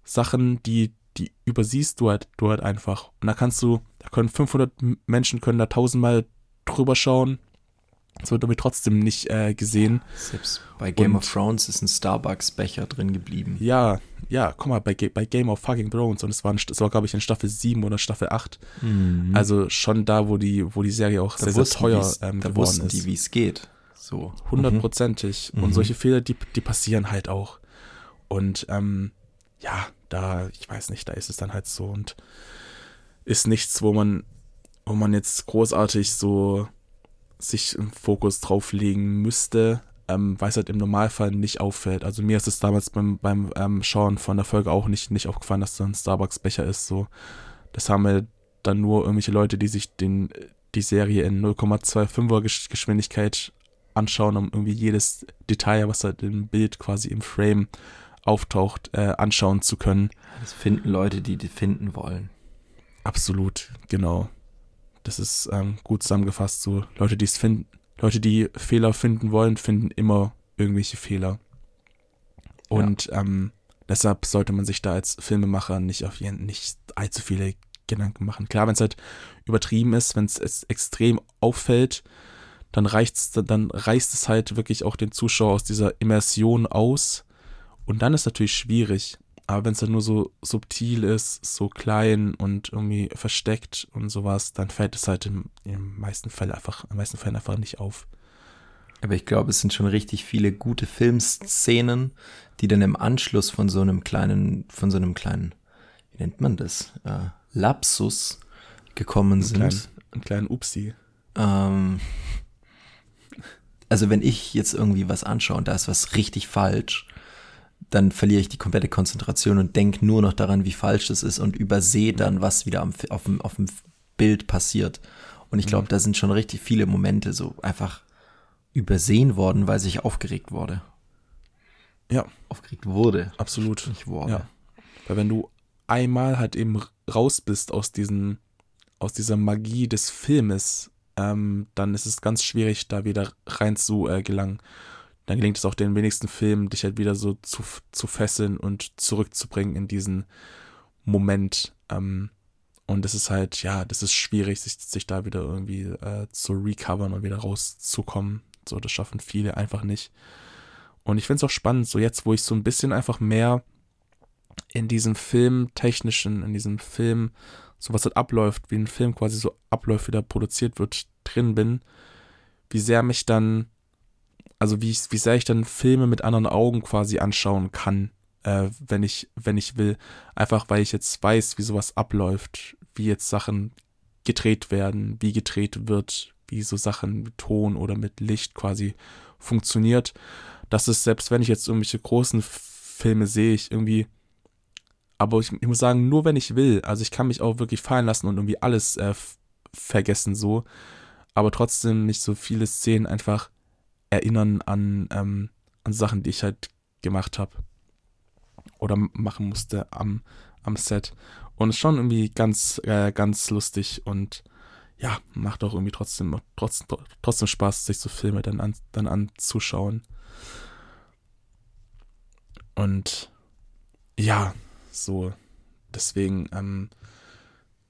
Sachen, die, die übersiehst du halt, du halt einfach. Und da kannst du, da können 500 Menschen können da tausendmal drüber schauen es wird aber trotzdem nicht äh, gesehen. Selbst bei Game und, of Thrones ist ein Starbucks-Becher drin geblieben. Ja, ja, guck mal, bei, bei Game of fucking Thrones und es war, war glaube ich, in Staffel 7 oder Staffel 8. Mhm. Also schon da, wo die, wo die Serie auch da sehr, sehr teuer ähm, da geworden ist. die, wie es geht. So. Hundertprozentig. Mhm. Und solche Fehler, die, die passieren halt auch. Und ähm, ja, da, ich weiß nicht, da ist es dann halt so und ist nichts, wo man, wo man jetzt großartig so sich einen Fokus drauf legen müsste, ähm, weil es halt im Normalfall nicht auffällt. Also mir ist es damals beim, beim ähm, Schauen von der Folge auch nicht, nicht aufgefallen, dass da ein Starbucks-Becher ist. So. Das haben wir dann nur irgendwelche Leute, die sich den, die Serie in 0,25er Geschwindigkeit anschauen, um irgendwie jedes Detail, was halt im Bild quasi im Frame auftaucht, äh, anschauen zu können. Das finden Leute, die die finden wollen. Absolut, genau. Das ist ähm, gut zusammengefasst. So Leute, die es finden, Leute, die Fehler finden wollen, finden immer irgendwelche Fehler. Und ja. ähm, deshalb sollte man sich da als Filmemacher nicht auf jeden nicht allzu viele Gedanken machen. Klar, wenn es halt übertrieben ist, wenn es extrem auffällt, dann reicht's, dann reißt es halt wirklich auch den Zuschauer aus dieser Immersion aus. Und dann ist natürlich schwierig. Aber wenn es dann nur so subtil ist, so klein und irgendwie versteckt und sowas, dann fällt es halt im, im meisten Fall einfach, in meisten Fällen einfach nicht auf. Aber ich glaube, es sind schon richtig viele gute Filmszenen, die dann im Anschluss von so einem kleinen, von so einem kleinen, wie nennt man das, äh, Lapsus gekommen sind. Ein kleinen, einen kleinen Upsi. Ähm, also wenn ich jetzt irgendwie was anschaue und da ist was richtig falsch, dann verliere ich die komplette Konzentration und denke nur noch daran, wie falsch das ist und übersehe dann, was wieder am, auf, dem, auf dem Bild passiert. Und ich glaube, mhm. da sind schon richtig viele Momente so einfach übersehen worden, weil sich aufgeregt wurde. Ja. Aufgeregt wurde. Absolut. Nicht wurde. Ja. Weil wenn du einmal halt eben raus bist aus diesen, aus dieser Magie des Filmes, ähm, dann ist es ganz schwierig, da wieder rein zu äh, gelangen dann gelingt es auch den wenigsten Filmen, dich halt wieder so zu, zu fesseln und zurückzubringen in diesen Moment. Ähm, und es ist halt, ja, das ist schwierig, sich, sich da wieder irgendwie äh, zu recovern und wieder rauszukommen. So, das schaffen viele einfach nicht. Und ich finde es auch spannend, so jetzt, wo ich so ein bisschen einfach mehr in diesem Filmtechnischen, in diesem Film, so was halt abläuft, wie ein Film quasi so abläuft, wie der produziert wird, drin bin, wie sehr mich dann also wie, ich, wie sehr ich dann Filme mit anderen Augen quasi anschauen kann, äh, wenn ich, wenn ich will. Einfach weil ich jetzt weiß, wie sowas abläuft, wie jetzt Sachen gedreht werden, wie gedreht wird, wie so Sachen mit Ton oder mit Licht quasi funktioniert. Das ist, selbst wenn ich jetzt irgendwelche großen Filme sehe, ich irgendwie. Aber ich, ich muss sagen, nur wenn ich will. Also ich kann mich auch wirklich fallen lassen und irgendwie alles äh, vergessen so. Aber trotzdem nicht so viele Szenen einfach erinnern an, ähm, an Sachen, die ich halt gemacht habe oder machen musste am, am Set. Und ist schon irgendwie ganz, äh, ganz lustig und ja, macht auch irgendwie trotzdem, trotzdem, trotzdem Spaß, sich so Filme dann, an, dann anzuschauen. Und ja, so, deswegen, ähm,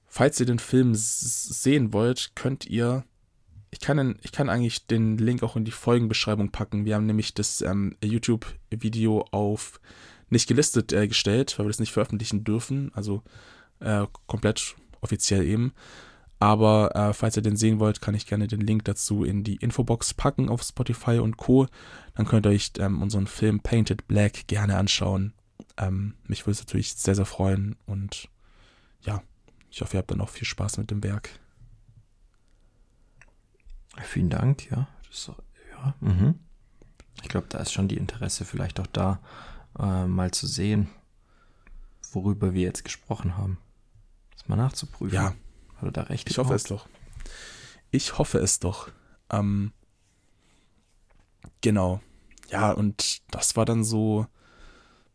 falls ihr den Film sehen wollt, könnt ihr ich kann, ich kann eigentlich den Link auch in die Folgenbeschreibung packen. Wir haben nämlich das ähm, YouTube-Video auf nicht gelistet äh, gestellt, weil wir das nicht veröffentlichen dürfen. Also äh, komplett offiziell eben. Aber äh, falls ihr den sehen wollt, kann ich gerne den Link dazu in die Infobox packen auf Spotify und Co. Dann könnt ihr euch ähm, unseren Film Painted Black gerne anschauen. Ähm, mich würde es natürlich sehr, sehr freuen und ja, ich hoffe, ihr habt dann auch viel Spaß mit dem Werk. Vielen Dank, ja. Das, ja. Mhm. Ich glaube, da ist schon die Interesse vielleicht auch da, äh, mal zu sehen, worüber wir jetzt gesprochen haben. Das mal nachzuprüfen. Ja. Hat er da recht? Ich hoffe es doch. Ich hoffe es doch. Ähm, genau. Ja, und das war dann so,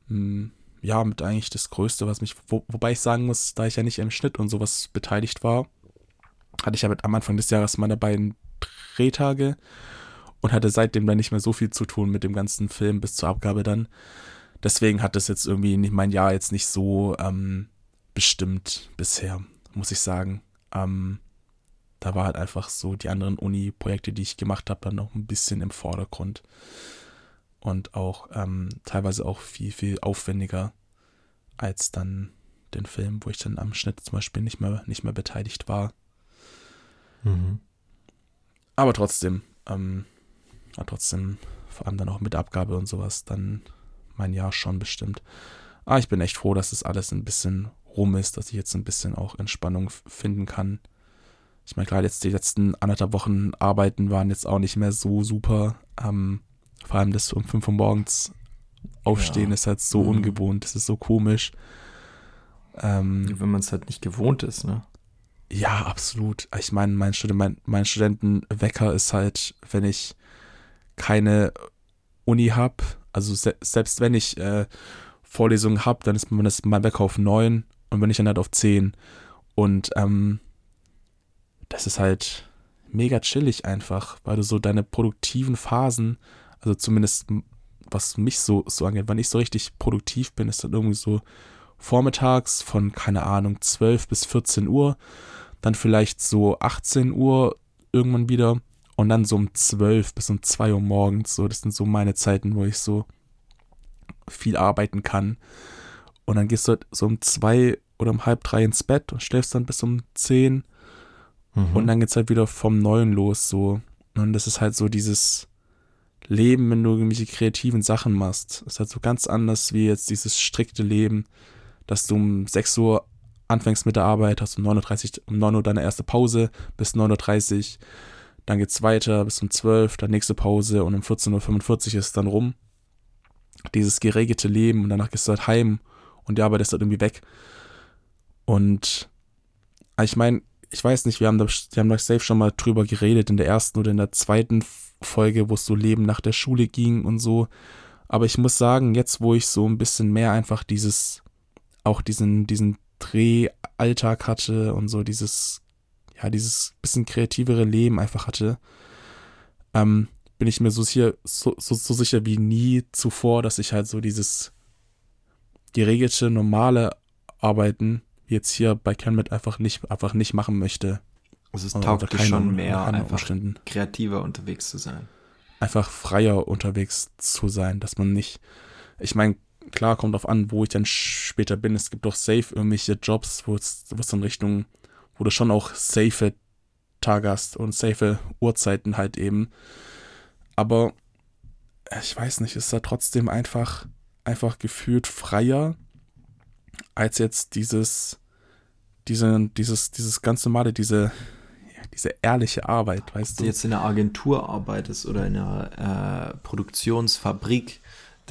mh, hm, ja, mit eigentlich das Größte, was mich, wo, wobei ich sagen muss, da ich ja nicht im Schnitt und sowas beteiligt war, hatte ich ja mit am Anfang des Jahres meine beiden Drehtage und hatte seitdem dann nicht mehr so viel zu tun mit dem ganzen Film bis zur Abgabe dann. Deswegen hat das jetzt irgendwie nicht, mein Jahr jetzt nicht so ähm, bestimmt bisher, muss ich sagen. Ähm, da war halt einfach so die anderen Uni-Projekte, die ich gemacht habe, dann noch ein bisschen im Vordergrund. Und auch ähm, teilweise auch viel, viel aufwendiger als dann den Film, wo ich dann am Schnitt zum Beispiel nicht mehr, nicht mehr beteiligt war. Mhm. Aber trotzdem, ähm, ja, trotzdem, vor allem dann auch mit Abgabe und sowas, dann mein Jahr schon bestimmt. Aber ich bin echt froh, dass das alles ein bisschen rum ist, dass ich jetzt ein bisschen auch Entspannung finden kann. Ich meine, gerade jetzt die letzten anderthalb Wochen Arbeiten waren jetzt auch nicht mehr so super. Ähm, vor allem das um 5 Uhr morgens aufstehen ja. ist halt so mhm. ungewohnt, das ist so komisch. Ähm, Wenn man es halt nicht gewohnt ist, ne? Ja, absolut. Ich meine, mein, Student, mein, mein Studentenwecker ist halt, wenn ich keine Uni habe, also se selbst wenn ich äh, Vorlesungen habe, dann ist mein Wecker auf 9 und wenn ich dann halt auf 10. Und ähm, das ist halt mega chillig einfach, weil du so deine produktiven Phasen, also zumindest was mich so, so angeht, wann ich so richtig produktiv bin, ist dann irgendwie so vormittags von, keine Ahnung, 12 bis 14 Uhr, dann vielleicht so 18 Uhr irgendwann wieder und dann so um 12 bis um 2 Uhr morgens, so, das sind so meine Zeiten, wo ich so viel arbeiten kann. Und dann gehst du halt so um 2 oder um halb drei ins Bett und schläfst dann bis um 10 mhm. und dann geht's halt wieder vom Neuen los, so. Und das ist halt so dieses Leben, wenn du irgendwelche kreativen Sachen machst. Das ist halt so ganz anders wie jetzt dieses strikte Leben, dass du um 6 Uhr anfängst mit der Arbeit, hast um 9.30 Uhr, um 9 Uhr deine erste Pause bis 9.30 Uhr, dann geht's weiter bis um 12 Uhr, dann nächste Pause und um 14.45 Uhr ist es dann rum. Dieses geregelte Leben und danach gehst du halt heim und die Arbeit ist halt irgendwie weg. Und ich meine, ich weiß nicht, wir haben da, wir haben da safe schon mal drüber geredet in der ersten oder in der zweiten Folge, wo es so Leben nach der Schule ging und so. Aber ich muss sagen, jetzt, wo ich so ein bisschen mehr einfach dieses, auch diesen, diesen Drehalltag hatte und so dieses, ja, dieses bisschen kreativere Leben einfach hatte, ähm, bin ich mir so sicher, so, so, so sicher wie nie zuvor, dass ich halt so dieses geregelte, normale Arbeiten jetzt hier bei CanMed einfach nicht, einfach nicht machen möchte. Also es taugt dir schon mehr, einfach Umständen. kreativer unterwegs zu sein. Einfach freier unterwegs zu sein, dass man nicht, ich meine, klar, kommt auf an, wo ich dann später bin. Es gibt doch safe irgendwelche Jobs, wo es, in Richtung, wo du schon auch safe Tage hast und safe Uhrzeiten halt eben. Aber ich weiß nicht, ist da trotzdem einfach, einfach gefühlt freier als jetzt dieses, diese, dieses, dieses ganz normale, diese, diese ehrliche Arbeit, weißt Ob du? jetzt in einer Agentur arbeitest oder in einer äh, Produktionsfabrik,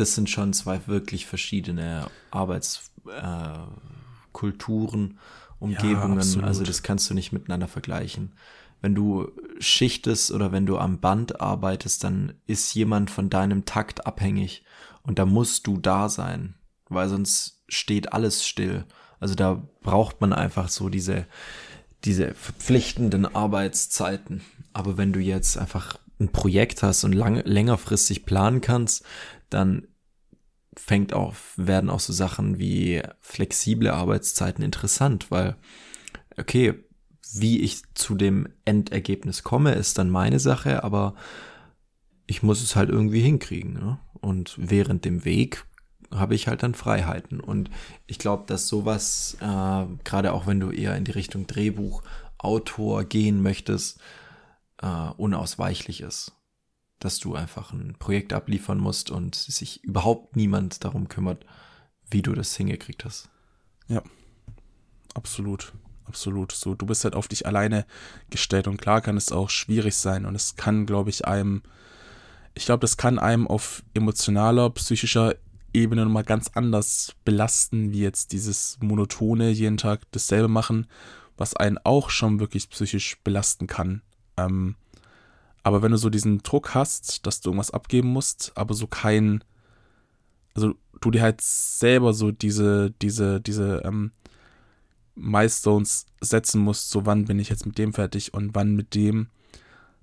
das sind schon zwei wirklich verschiedene Arbeitskulturen, äh, Umgebungen. Ja, also das kannst du nicht miteinander vergleichen. Wenn du schichtest oder wenn du am Band arbeitest, dann ist jemand von deinem Takt abhängig und da musst du da sein, weil sonst steht alles still. Also da braucht man einfach so diese, diese verpflichtenden Arbeitszeiten. Aber wenn du jetzt einfach ein Projekt hast und lang, längerfristig planen kannst, dann fängt auch, werden auch so Sachen wie flexible Arbeitszeiten interessant, weil, okay, wie ich zu dem Endergebnis komme, ist dann meine Sache, aber ich muss es halt irgendwie hinkriegen. Ne? Und während dem Weg habe ich halt dann Freiheiten. Und ich glaube, dass sowas, äh, gerade auch wenn du eher in die Richtung Drehbuch, Autor gehen möchtest, äh, unausweichlich ist. Dass du einfach ein Projekt abliefern musst und sich überhaupt niemand darum kümmert, wie du das hingekriegt hast. Ja, absolut. Absolut. So, du bist halt auf dich alleine gestellt und klar kann es auch schwierig sein und es kann, glaube ich, einem, ich glaube, das kann einem auf emotionaler, psychischer Ebene nochmal ganz anders belasten, wie jetzt dieses monotone, jeden Tag dasselbe machen, was einen auch schon wirklich psychisch belasten kann. Ähm, aber wenn du so diesen Druck hast, dass du irgendwas abgeben musst, aber so kein, also du dir halt selber so diese, diese, diese ähm, Milestones setzen musst, so wann bin ich jetzt mit dem fertig und wann mit dem,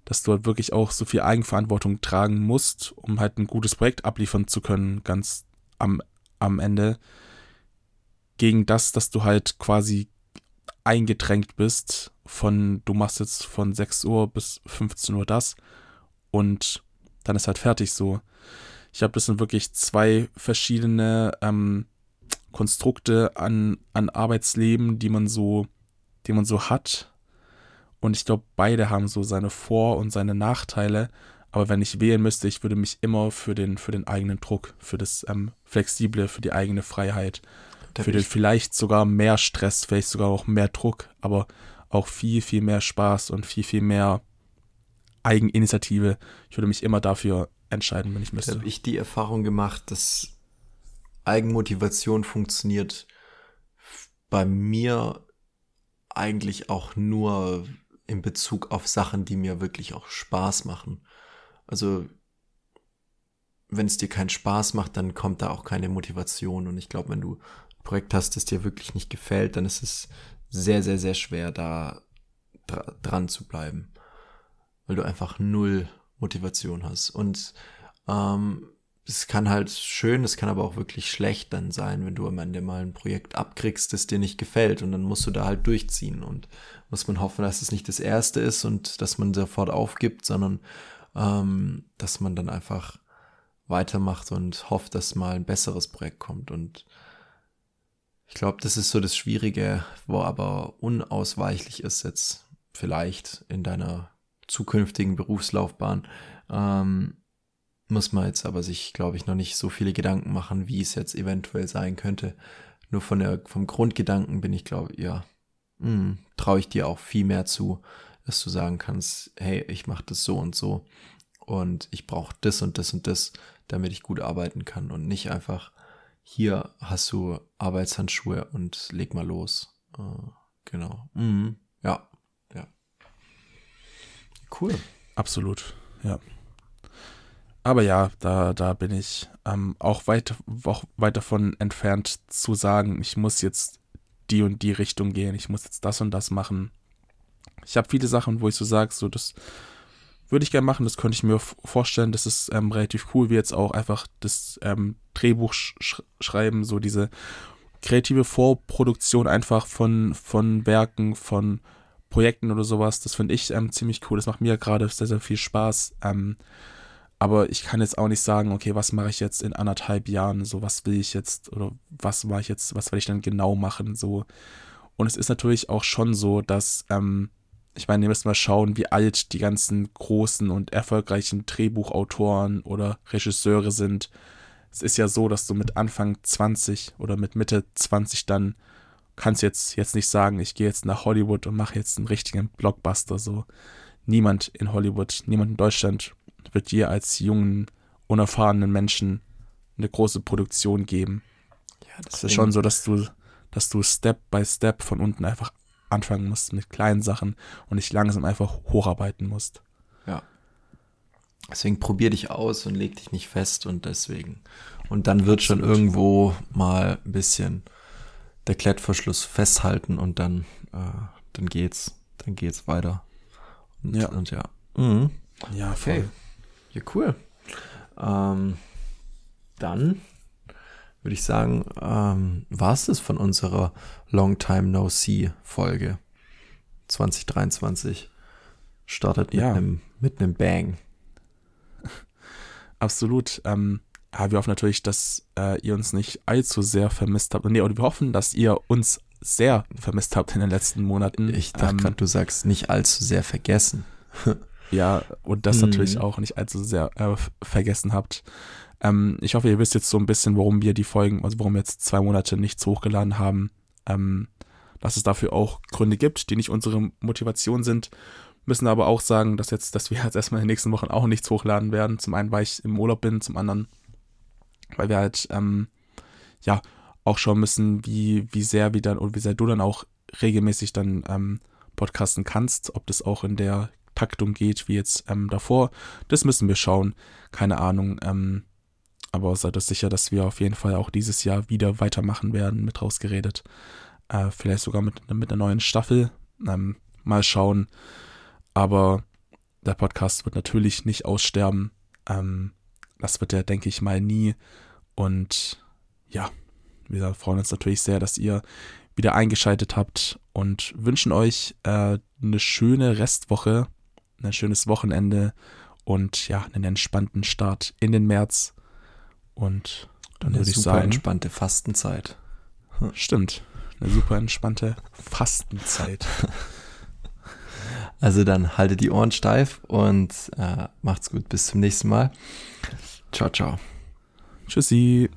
dass du halt wirklich auch so viel Eigenverantwortung tragen musst, um halt ein gutes Projekt abliefern zu können, ganz am, am Ende, gegen das, dass du halt quasi eingedrängt bist von, du machst jetzt von 6 Uhr bis 15 Uhr das und dann ist halt fertig so. Ich habe das sind wirklich zwei verschiedene ähm, Konstrukte an, an Arbeitsleben, die man so, die man so hat. Und ich glaube, beide haben so seine Vor- und seine Nachteile. Aber wenn ich wählen müsste, ich würde mich immer für den, für den eigenen Druck, für das ähm, Flexible, für die eigene Freiheit, für den vielleicht sogar mehr Stress, vielleicht sogar auch mehr Druck, aber auch viel, viel mehr Spaß und viel, viel mehr Eigeninitiative. Ich würde mich immer dafür entscheiden, wenn ich müsste. Habe ich die Erfahrung gemacht, dass Eigenmotivation funktioniert bei mir eigentlich auch nur in Bezug auf Sachen, die mir wirklich auch Spaß machen. Also wenn es dir keinen Spaß macht, dann kommt da auch keine Motivation. Und ich glaube, wenn du Projekt hast, das dir wirklich nicht gefällt, dann ist es sehr, sehr, sehr schwer, da dra dran zu bleiben. Weil du einfach null Motivation hast. Und ähm, es kann halt schön, es kann aber auch wirklich schlecht dann sein, wenn du am Ende mal ein Projekt abkriegst, das dir nicht gefällt und dann musst du da halt durchziehen und muss man hoffen, dass es nicht das erste ist und dass man sofort aufgibt, sondern ähm, dass man dann einfach weitermacht und hofft, dass mal ein besseres Projekt kommt und ich glaube, das ist so das Schwierige, wo aber unausweichlich ist jetzt vielleicht in deiner zukünftigen Berufslaufbahn, ähm, muss man jetzt aber sich, glaube ich, noch nicht so viele Gedanken machen, wie es jetzt eventuell sein könnte. Nur von der, vom Grundgedanken bin ich, glaube ich, ja, hm, traue ich dir auch viel mehr zu, dass du sagen kannst, hey, ich mache das so und so und ich brauche das und das und das, damit ich gut arbeiten kann und nicht einfach, hier hast du Arbeitshandschuhe und leg mal los. Uh, genau. Mhm. Ja, ja. Cool. Absolut, ja. Aber ja, da, da bin ich ähm, auch, weit, auch weit davon entfernt zu sagen, ich muss jetzt die und die Richtung gehen, ich muss jetzt das und das machen. Ich habe viele Sachen, wo ich so sage, so das würde ich gerne machen, das könnte ich mir vorstellen, das ist ähm, relativ cool, wie jetzt auch einfach das ähm, Drehbuch sch schreiben, so diese kreative Vorproduktion einfach von, von Werken, von Projekten oder sowas, das finde ich ähm, ziemlich cool, das macht mir gerade sehr, sehr viel Spaß. Ähm, aber ich kann jetzt auch nicht sagen, okay, was mache ich jetzt in anderthalb Jahren, so was will ich jetzt oder was mache ich jetzt, was werde ich dann genau machen, so. Und es ist natürlich auch schon so, dass, ähm, ich meine, ihr müsst mal schauen, wie alt die ganzen großen und erfolgreichen Drehbuchautoren oder Regisseure sind. Es ist ja so, dass du mit Anfang 20 oder mit Mitte 20 dann kannst jetzt jetzt nicht sagen, ich gehe jetzt nach Hollywood und mache jetzt einen richtigen Blockbuster so. Niemand in Hollywood, niemand in Deutschland wird dir als jungen, unerfahrenen Menschen eine große Produktion geben. Ja, das ist schon so, dass du, dass du Step by Step von unten einfach anfangen musst mit kleinen Sachen und dich langsam einfach hocharbeiten musst. Ja. Deswegen probier dich aus und leg dich nicht fest und deswegen. Und dann wird schon irgendwo mal ein bisschen der Klettverschluss festhalten und dann, äh, dann geht's, dann geht's weiter. Und, ja. Und ja. Mhm. Ja, voll. Okay. Ja, cool. Ähm, dann würde ich sagen, ähm, war es das von unserer Long Time No See Folge 2023. Startet mit, ja. einem, mit einem Bang. Absolut. Ähm, ja, wir hoffen natürlich, dass äh, ihr uns nicht allzu sehr vermisst habt. Nee, und wir hoffen, dass ihr uns sehr vermisst habt in den letzten Monaten. Ich dachte ähm, gerade, du sagst nicht allzu sehr vergessen. ja, und das mhm. natürlich auch nicht allzu sehr äh, vergessen habt. Ähm, ich hoffe, ihr wisst jetzt so ein bisschen, warum wir die Folgen, also warum wir jetzt zwei Monate nichts hochgeladen haben. Ähm, dass es dafür auch Gründe gibt, die nicht unsere Motivation sind. Müssen aber auch sagen, dass jetzt, dass wir jetzt erstmal in den nächsten Wochen auch nichts hochladen werden. Zum einen, weil ich im Urlaub bin, zum anderen, weil wir halt, ähm, ja, auch schauen müssen, wie, wie sehr wir dann und wie sehr du dann auch regelmäßig dann ähm, podcasten kannst, ob das auch in der Taktung geht, wie jetzt ähm, davor. Das müssen wir schauen. Keine Ahnung. Ähm, aber seid euch sicher, dass wir auf jeden Fall auch dieses Jahr wieder weitermachen werden, mit rausgeredet. Äh, vielleicht sogar mit, mit einer neuen Staffel. Ähm, mal schauen. Aber der Podcast wird natürlich nicht aussterben. Ähm, das wird er, denke ich mal, nie. Und ja, wir freuen uns natürlich sehr, dass ihr wieder eingeschaltet habt und wünschen euch äh, eine schöne Restwoche, ein schönes Wochenende und ja, einen entspannten Start in den März. Und dann eine würde ich super sagen. entspannte Fastenzeit. Stimmt. Eine super entspannte Fastenzeit. Also dann haltet die Ohren steif und äh, macht's gut. Bis zum nächsten Mal. Ciao, ciao. Tschüssi.